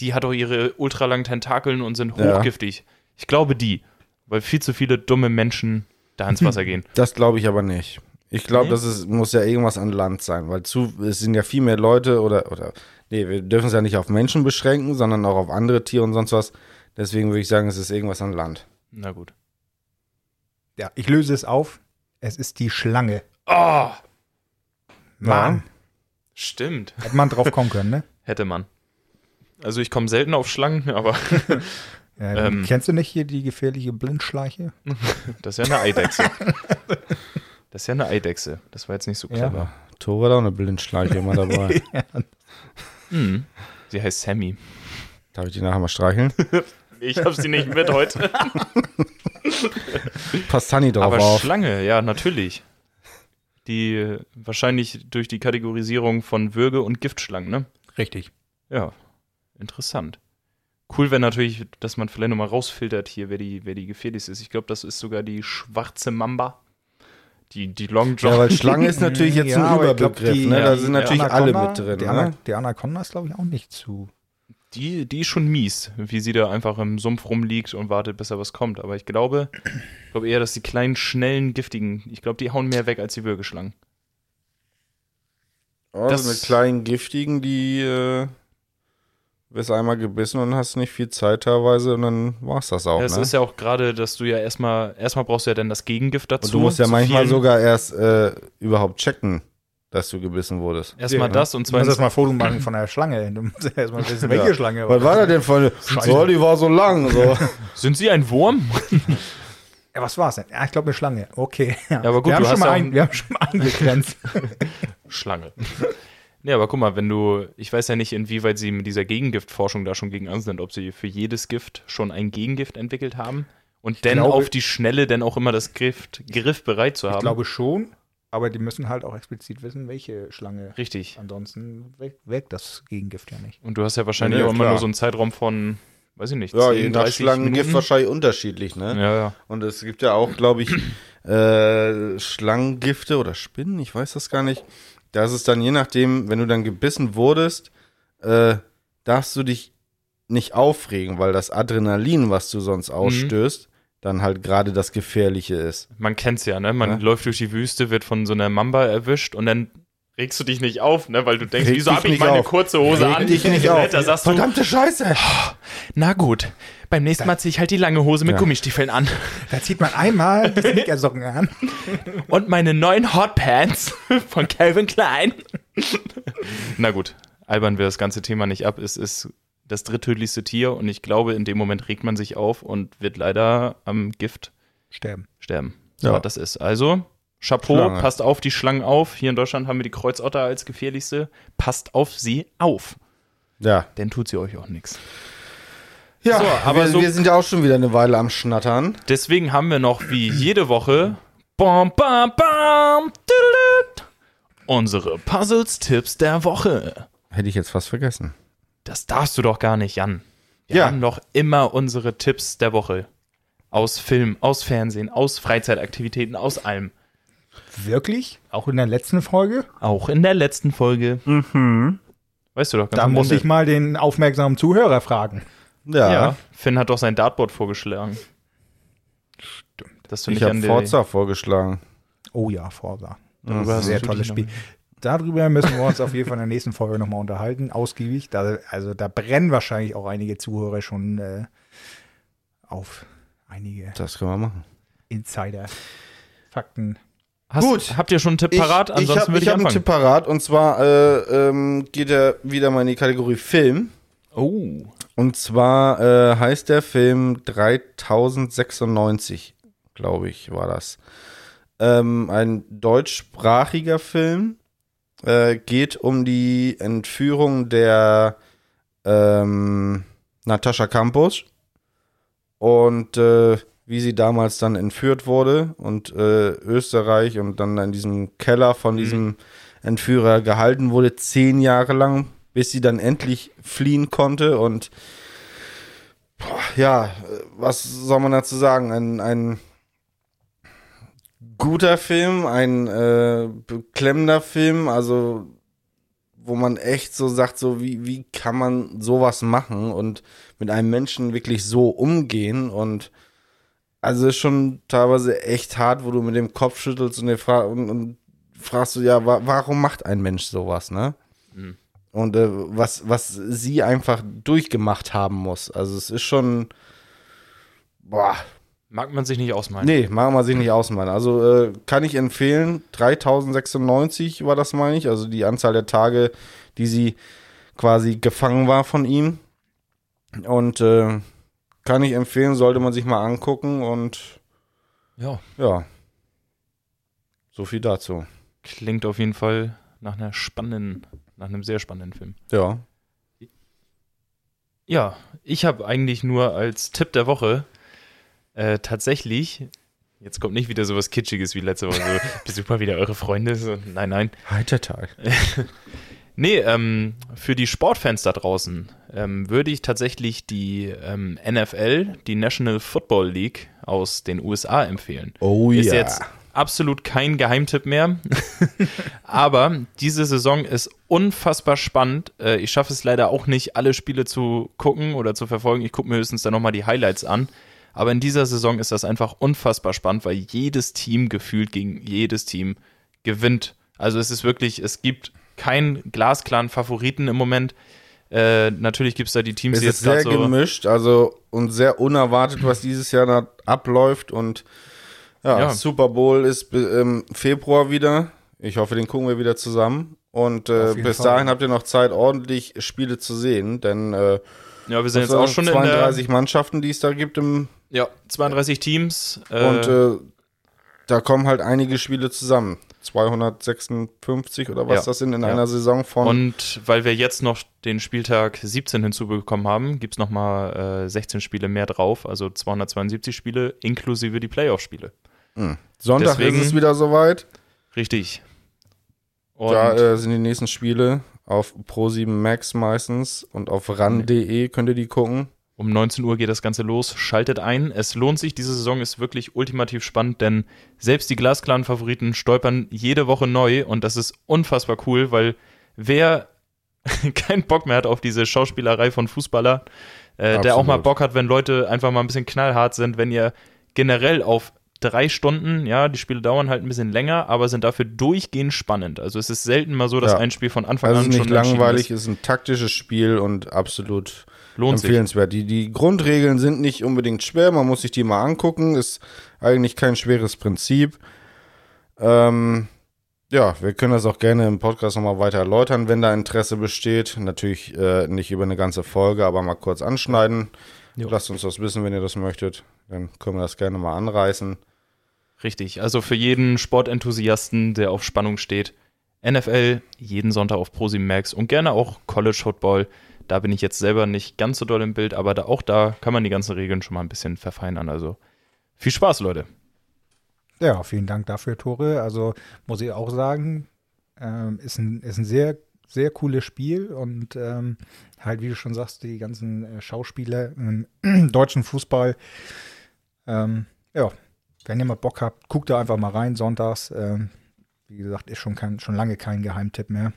Die hat auch ihre ultralangen Tentakeln und sind Ja. hochgiftig. Ich glaube die, weil viel zu viele dumme Menschen da ins Wasser gehen. Das glaube ich aber nicht. Ich glaube, Nee? das ist, muss ja irgendwas an Land sein, weil zu, es sind ja viel mehr Leute oder, oder, nee, wir dürfen es ja nicht auf Menschen beschränken, sondern auch auf andere Tiere und sonst was. Deswegen würde ich sagen, es ist irgendwas an Land. Na gut. Ja, ich löse es auf. Es ist die Schlange. Oh, Mann, stimmt. hätte man drauf kommen können, ne? Hätte man. Also ich komme selten auf Schlangen, aber Ja, Ähm. Kennst du nicht hier die gefährliche Blindschleiche? das ist ja eine Eidechse. Das ist ja eine Eidechse. Das war jetzt nicht so Ja. clever. Tore hat auch eine Blindschleiche immer dabei. Mhm. Sie heißt Sammy. Darf ich die nachher mal streicheln? Ich habe sie nicht mit heute. Passt Sunny drauf Aber auf. Schlange, ja, natürlich. Die wahrscheinlich durch die Kategorisierung von Würge- und Giftschlangen, ne? Richtig. Ja, interessant. Cool wäre natürlich, dass man vielleicht nochmal rausfiltert hier, wer die, wer die gefährlichste ist. Ich glaube, das ist sogar die schwarze Mamba. Die, die Long John. Ja, weil Schlange ist natürlich jetzt Ja, ein Überbegriff, die- ne? ja, Da sind natürlich Anaconda- alle mit drin, Die, Ana ne? die Anaconda ist, glaube ich, auch nicht zu. Die, die ist schon mies, wie sie da einfach im Sumpf rumliegt und wartet, bis da was kommt. Aber ich glaube, ich glaube eher, dass die kleinen, schnellen, giftigen, ich glaube, die hauen mehr weg als die Würgeschlangen. Also Das- mit kleinen Giftigen, die äh, wirst einmal gebissen und hast nicht viel Zeit teilweise und dann war's das auch, Ja, es ne? ist ja auch gerade, dass du ja erstmal, erstmal brauchst du ja dann das Gegengift dazu. und du musst ja manchmal sogar erst äh, überhaupt checken, dass du gebissen wurdest. Erstmal das und Du musst zweitens. erstmal Foto machen von der Schlange. Du musst erstmal wissen, welche Ja. Schlange Was war das denn eine? So, die war so lang. So. Sind sie ein Wurm? Ja, was war's denn? Ja, ich glaube, eine Schlange. Okay. Ja, aber gut, wir, haben schon mal ja ein, wir haben schon mal eingegrenzt. Schlange. Nee, aber guck mal, wenn du, ich weiß ja nicht, inwieweit sie mit dieser Gegengiftforschung da schon gegen an sind, ob sie für jedes Gift schon ein Gegengift entwickelt haben und dann glaube- auf die Schnelle dann auch immer das Gift griffbereit zu haben. Ich glaube schon, aber die müssen halt auch explizit wissen, welche Schlange. Richtig. Ansonsten wirkt, das Gegengift ja nicht. Und du hast ja wahrscheinlich Ja, auch immer klar. nur so einen Zeitraum von, weiß ich nicht, Ja, 10, je nach 30 Schlangengift wahrscheinlich unterschiedlich, ne? Ja, ja. Und es gibt ja auch, glaube ich, äh, Schlangengifte oder Spinnen, ich weiß das gar nicht. Da ist es dann je nachdem, wenn du dann gebissen wurdest, äh, darfst du dich nicht aufregen, weil das Adrenalin, was du sonst ausstößt, dann halt gerade das Gefährliche ist. Man kennt's ja, ne? Man Ja. läuft durch die Wüste, wird von so einer Mamba erwischt und dann regst du dich nicht auf, ne? Weil du denkst, Reg wieso dich hab ich meine auf. kurze Hose Reg an? dich nicht auf. Da sagst du, Verdammte Scheiße! na gut, beim nächsten Mal zieh ich halt die lange Hose mit Ja. Gummistiefeln an. Da zieht man einmal die Sneakersocken an. Und meine neuen Hotpants von Calvin Klein. Na gut, albern wir das ganze Thema nicht ab. Es ist das dritttödlichste Tier und ich glaube, in dem Moment regt man sich auf und wird leider am Gift Sterben. sterben. Ja. Ja. das ist. Also, Chapeau, Schlange. passt auf die Schlangen auf. Hier in Deutschland haben wir die Kreuzotter als gefährlichste. Passt auf sie auf, Ja. denn tut sie euch auch nichts. Ja, So, aber wir, so- wir sind ja auch schon wieder eine Weile am Schnattern. Deswegen haben wir noch wie jede Woche bam, bam, bam, tüdelüt, unsere Puzzles-Tipps der Woche. Hätte ich jetzt fast vergessen. Das darfst du doch gar nicht, Jan. Wir Ja. haben doch immer unsere Tipps der Woche. Aus Film, aus Fernsehen, aus Freizeitaktivitäten, aus allem. Wirklich? Auch in der letzten Folge? Auch in der letzten Folge. Weißt du doch ganz Da muss Ende. ich mal den aufmerksamen Zuhörer fragen. Ja. Ja, Finn hat doch sein Dartboard vorgeschlagen. Stimmt. Dass du Ich habe Forza vorgeschlagen. Oh ja, Forza. Darüber hast Sehr tolles Spiel. Darüber müssen wir uns auf jeden Fall in der nächsten Folge nochmal unterhalten, ausgiebig. Da, also da brennen wahrscheinlich auch einige Zuhörer schon äh, auf einige Das können wir machen. Insider-Fakten. Hast, Gut. Habt ihr schon einen Tipp parat? ich Ansonsten habe würde ich ich, hab einen. Tipp parat und zwar äh, ähm, geht er wieder mal in die Kategorie Film. oh. Und zwar äh, heißt der Film 3096, glaube ich, war das. Ähm, ein deutschsprachiger Film. Äh, geht um die Entführung der ähm, Natascha Campos und äh, wie sie damals dann entführt wurde und äh, Österreich und dann in diesem Keller von diesem Entführer gehalten wurde, zehn Jahre lang, bis sie dann endlich fliehen konnte und boah, ja, was soll man dazu sagen? Ein, ein guter Film, ein äh, beklemmender Film, also wo man echt so sagt, so wie, wie kann man sowas machen und mit einem Menschen wirklich so umgehen und also ist schon teilweise echt hart, wo du mit dem Kopf schüttelst und, fra und, und fragst du, ja, wa warum macht ein Mensch sowas, ne? Mhm. Und äh, was, was sie einfach durchgemacht haben muss. Also es ist schon, boah, Mag man sich nicht ausmalen. Nee, machen wir sich nicht ausmalen. Also äh, kann ich empfehlen, 3096 war das, meine ich, also die Anzahl der Tage, die sie quasi gefangen war von ihm. Und äh, kann ich empfehlen, sollte man sich mal angucken und Ja. ja, so viel dazu. Klingt auf jeden Fall nach einer spannenden, nach einem sehr spannenden Film. Ja, Ja, ich habe eigentlich nur als Tipp der Woche äh, tatsächlich Jetzt kommt nicht wieder sowas Kitschiges wie letzte Woche. So, besucht mal wieder eure Freunde. So, nein, nein. Heitertag. Nee, ähm, für die Sportfans da draußen ähm, würde ich tatsächlich die ähm, NFL, die National Football League aus den USA empfehlen. Oh Ist ja. jetzt absolut kein Geheimtipp mehr. Aber diese Saison ist unfassbar spannend. Äh, ich schaffe es leider auch nicht, alle Spiele zu gucken oder zu verfolgen. Ich gucke mir höchstens dann nochmal die Highlights an. Aber in dieser Saison ist das einfach unfassbar spannend, weil jedes Team gefühlt gegen jedes Team gewinnt. Also es ist wirklich, es gibt keinen glasklaren Favoriten im Moment. Äh, natürlich gibt es da die Teams, Es die ist jetzt gerade sehr so. gemischt, also und sehr unerwartet, was dieses Jahr da abläuft. Und ja, Ja. Super Bowl ist im Februar wieder. Ich hoffe, den gucken wir wieder zusammen. Und äh, bis Fall. dahin habt ihr noch Zeit, ordentlich Spiele zu sehen, denn äh, Ja, wir sind jetzt auch schon in 32 Mannschaften, die es da gibt im ja, 32 Teams. Äh, und äh, da kommen halt einige Spiele zusammen. 256 oder was Ja. das sind in Ja. einer Saison von. Und weil wir jetzt noch den Spieltag 17 hinzubekommen haben, gibt es nochmal äh, 16 Spiele mehr drauf, also 272 Spiele inklusive die Playoff-Spiele. Sonntag deswegen- ist es wieder soweit. Richtig. Und Da äh, sind die nächsten Spiele auf Pro7 Max meistens und auf ran.de könnt ihr die gucken. Um 19 Uhr geht das Ganze los. Schaltet ein. Es lohnt sich. Diese Saison ist wirklich ultimativ spannend, denn selbst die glasklaren Favoriten stolpern jede Woche neu und das ist unfassbar cool, weil wer keinen Bock mehr hat auf diese Schauspielerei von Fußballer, äh, der auch mal Bock hat, wenn Leute einfach mal ein bisschen knallhart sind, wenn ihr generell auf drei Stunden, ja, die Spiele dauern halt ein bisschen länger, aber sind dafür durchgehend spannend. Also es ist selten mal so, dass Ja. ein Spiel von Anfang Also an es ist nicht schon langweilig, ist. ist ein taktisches Spiel und absolut Lohnt sich. empfehlenswert. Die, die Grundregeln sind nicht unbedingt schwer, man muss sich die mal angucken, ist eigentlich kein schweres Prinzip. Ähm, ja, wir können das auch gerne im Podcast nochmal weiter erläutern, wenn da Interesse besteht. Natürlich äh, nicht über eine ganze Folge, aber mal kurz anschneiden. Jo. Lasst uns das wissen, wenn ihr das möchtet. Dann können wir das gerne mal anreißen. Richtig, also für jeden Sportenthusiasten, der auf Spannung steht, NFL jeden Sonntag auf ProSieben Max und gerne auch College Football. Da bin ich jetzt selber nicht ganz so doll im Bild, aber da, auch da kann man die ganzen Regeln schon mal ein bisschen verfeinern. Also viel Spaß, Leute. Ja, vielen Dank dafür, Tore. Also muss ich auch sagen, ähm, ist, ein, ist ein sehr, sehr cooles Spiel und ähm, halt, wie du schon sagst, die ganzen äh, Schauspieler im deutschen Fußball. Ähm, ja, wenn ihr mal Bock habt, guckt da einfach mal rein sonntags. Ähm, wie gesagt, ist schon, kein, schon lange kein Geheimtipp mehr.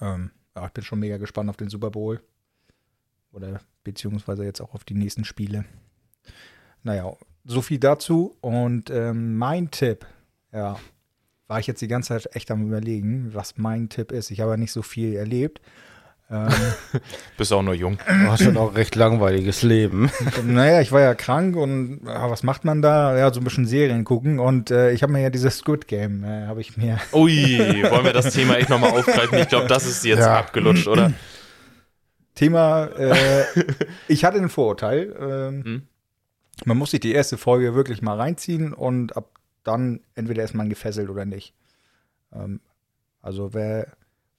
Ähm, ja, ich bin schon mega gespannt auf den Super Bowl. Oder beziehungsweise jetzt auch auf die nächsten Spiele. Naja, so viel dazu. Und ähm, mein Tipp, ja, war ich jetzt die ganze Zeit echt am überlegen, was mein Tipp ist. Ich habe ja nicht so viel erlebt. Ähm, Bist auch nur jung. Du hast schon auch recht langweiliges Leben. naja, ich war ja krank und ja, was macht man da? Ja, so ein bisschen Serien gucken. Und äh, ich habe mir ja dieses Squid Game, äh, habe ich mir Ui, wollen wir das Thema echt nochmal aufgreifen? Ich glaube, das ist jetzt Ja. abgelutscht, oder? Thema, äh, ich hatte ein Vorurteil. Ähm, Hm? Man muss sich die erste Folge wirklich mal reinziehen und ab dann entweder ist man gefesselt oder nicht. Ähm, also wer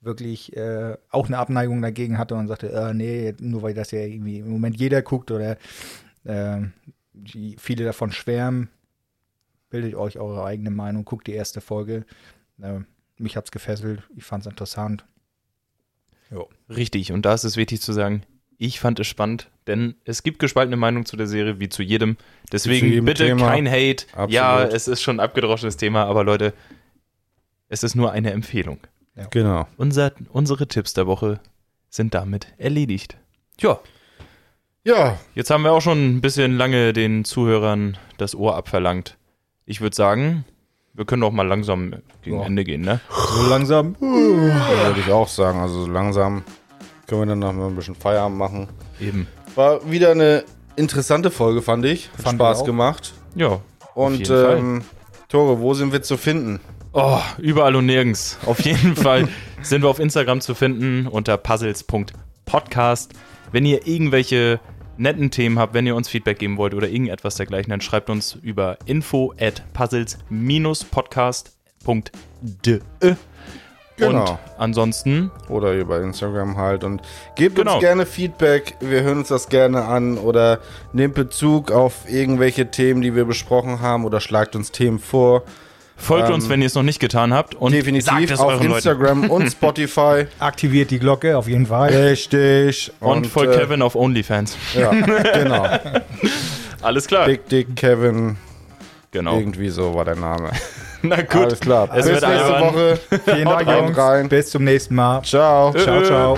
wirklich äh, auch eine Abneigung dagegen hatte und sagte, äh, nee, nur weil das ja irgendwie im Moment jeder guckt oder äh, die, viele davon schwärmen, bildet euch eure eigene Meinung, guckt die erste Folge. Äh, mich hat's gefesselt, ich fand's interessant. Richtig, und da ist es wichtig zu sagen, ich fand es spannend, denn es gibt gespaltene Meinungen zu der Serie, wie zu jedem. Deswegen jedem bitte Thema. kein Hate. Absolut. Ja, es ist schon ein abgedroschenes Thema, aber Leute, es ist nur eine Empfehlung. Genau. Unser, unsere Tipps der Woche sind damit erledigt. Tja, Ja, jetzt haben wir auch schon ein bisschen lange den Zuhörern das Ohr abverlangt. Ich würde sagen, wir können auch mal langsam gegen Ja. Ende gehen, ne? So langsam. würde ich auch sagen. Also so langsam können wir dann noch mal ein bisschen Feierabend machen. Eben. War wieder eine interessante Folge, fand ich. Hat Fand Spaß gemacht. Ja. Und ähm, Tore, wo sind wir zu finden? Oh, überall und nirgends. Auf jeden Fall sind wir auf Instagram zu finden unter puzzles.podcast. Wenn ihr irgendwelche netten Themen habt, wenn ihr uns Feedback geben wollt oder irgendetwas dergleichen, dann schreibt uns über info at puzzles-podcast.de. Genau. Und ansonsten, Oder über Instagram halt. Und gebt Genau. uns gerne Feedback. Wir hören uns das gerne an. Oder nehmt Bezug auf irgendwelche Themen, die wir besprochen haben. Oder schlagt uns Themen vor. Folgt Ähm, uns, wenn ihr es noch nicht getan habt. Und sagt Definitiv es auf euren Leuten. Instagram und Spotify. Aktiviert die Glocke auf jeden Fall. Richtig. Und, folgt äh, Kevin auf OnlyFans. Ja, genau. Alles klar. Big Dick Kevin. genau. Irgendwie so war der Name. Na gut. Alles klar. Es Bis wird nächste. Woche. Vielen Dank, Haut Jungs. rein. Bis zum nächsten Mal. Ciao. Ciao, ciao.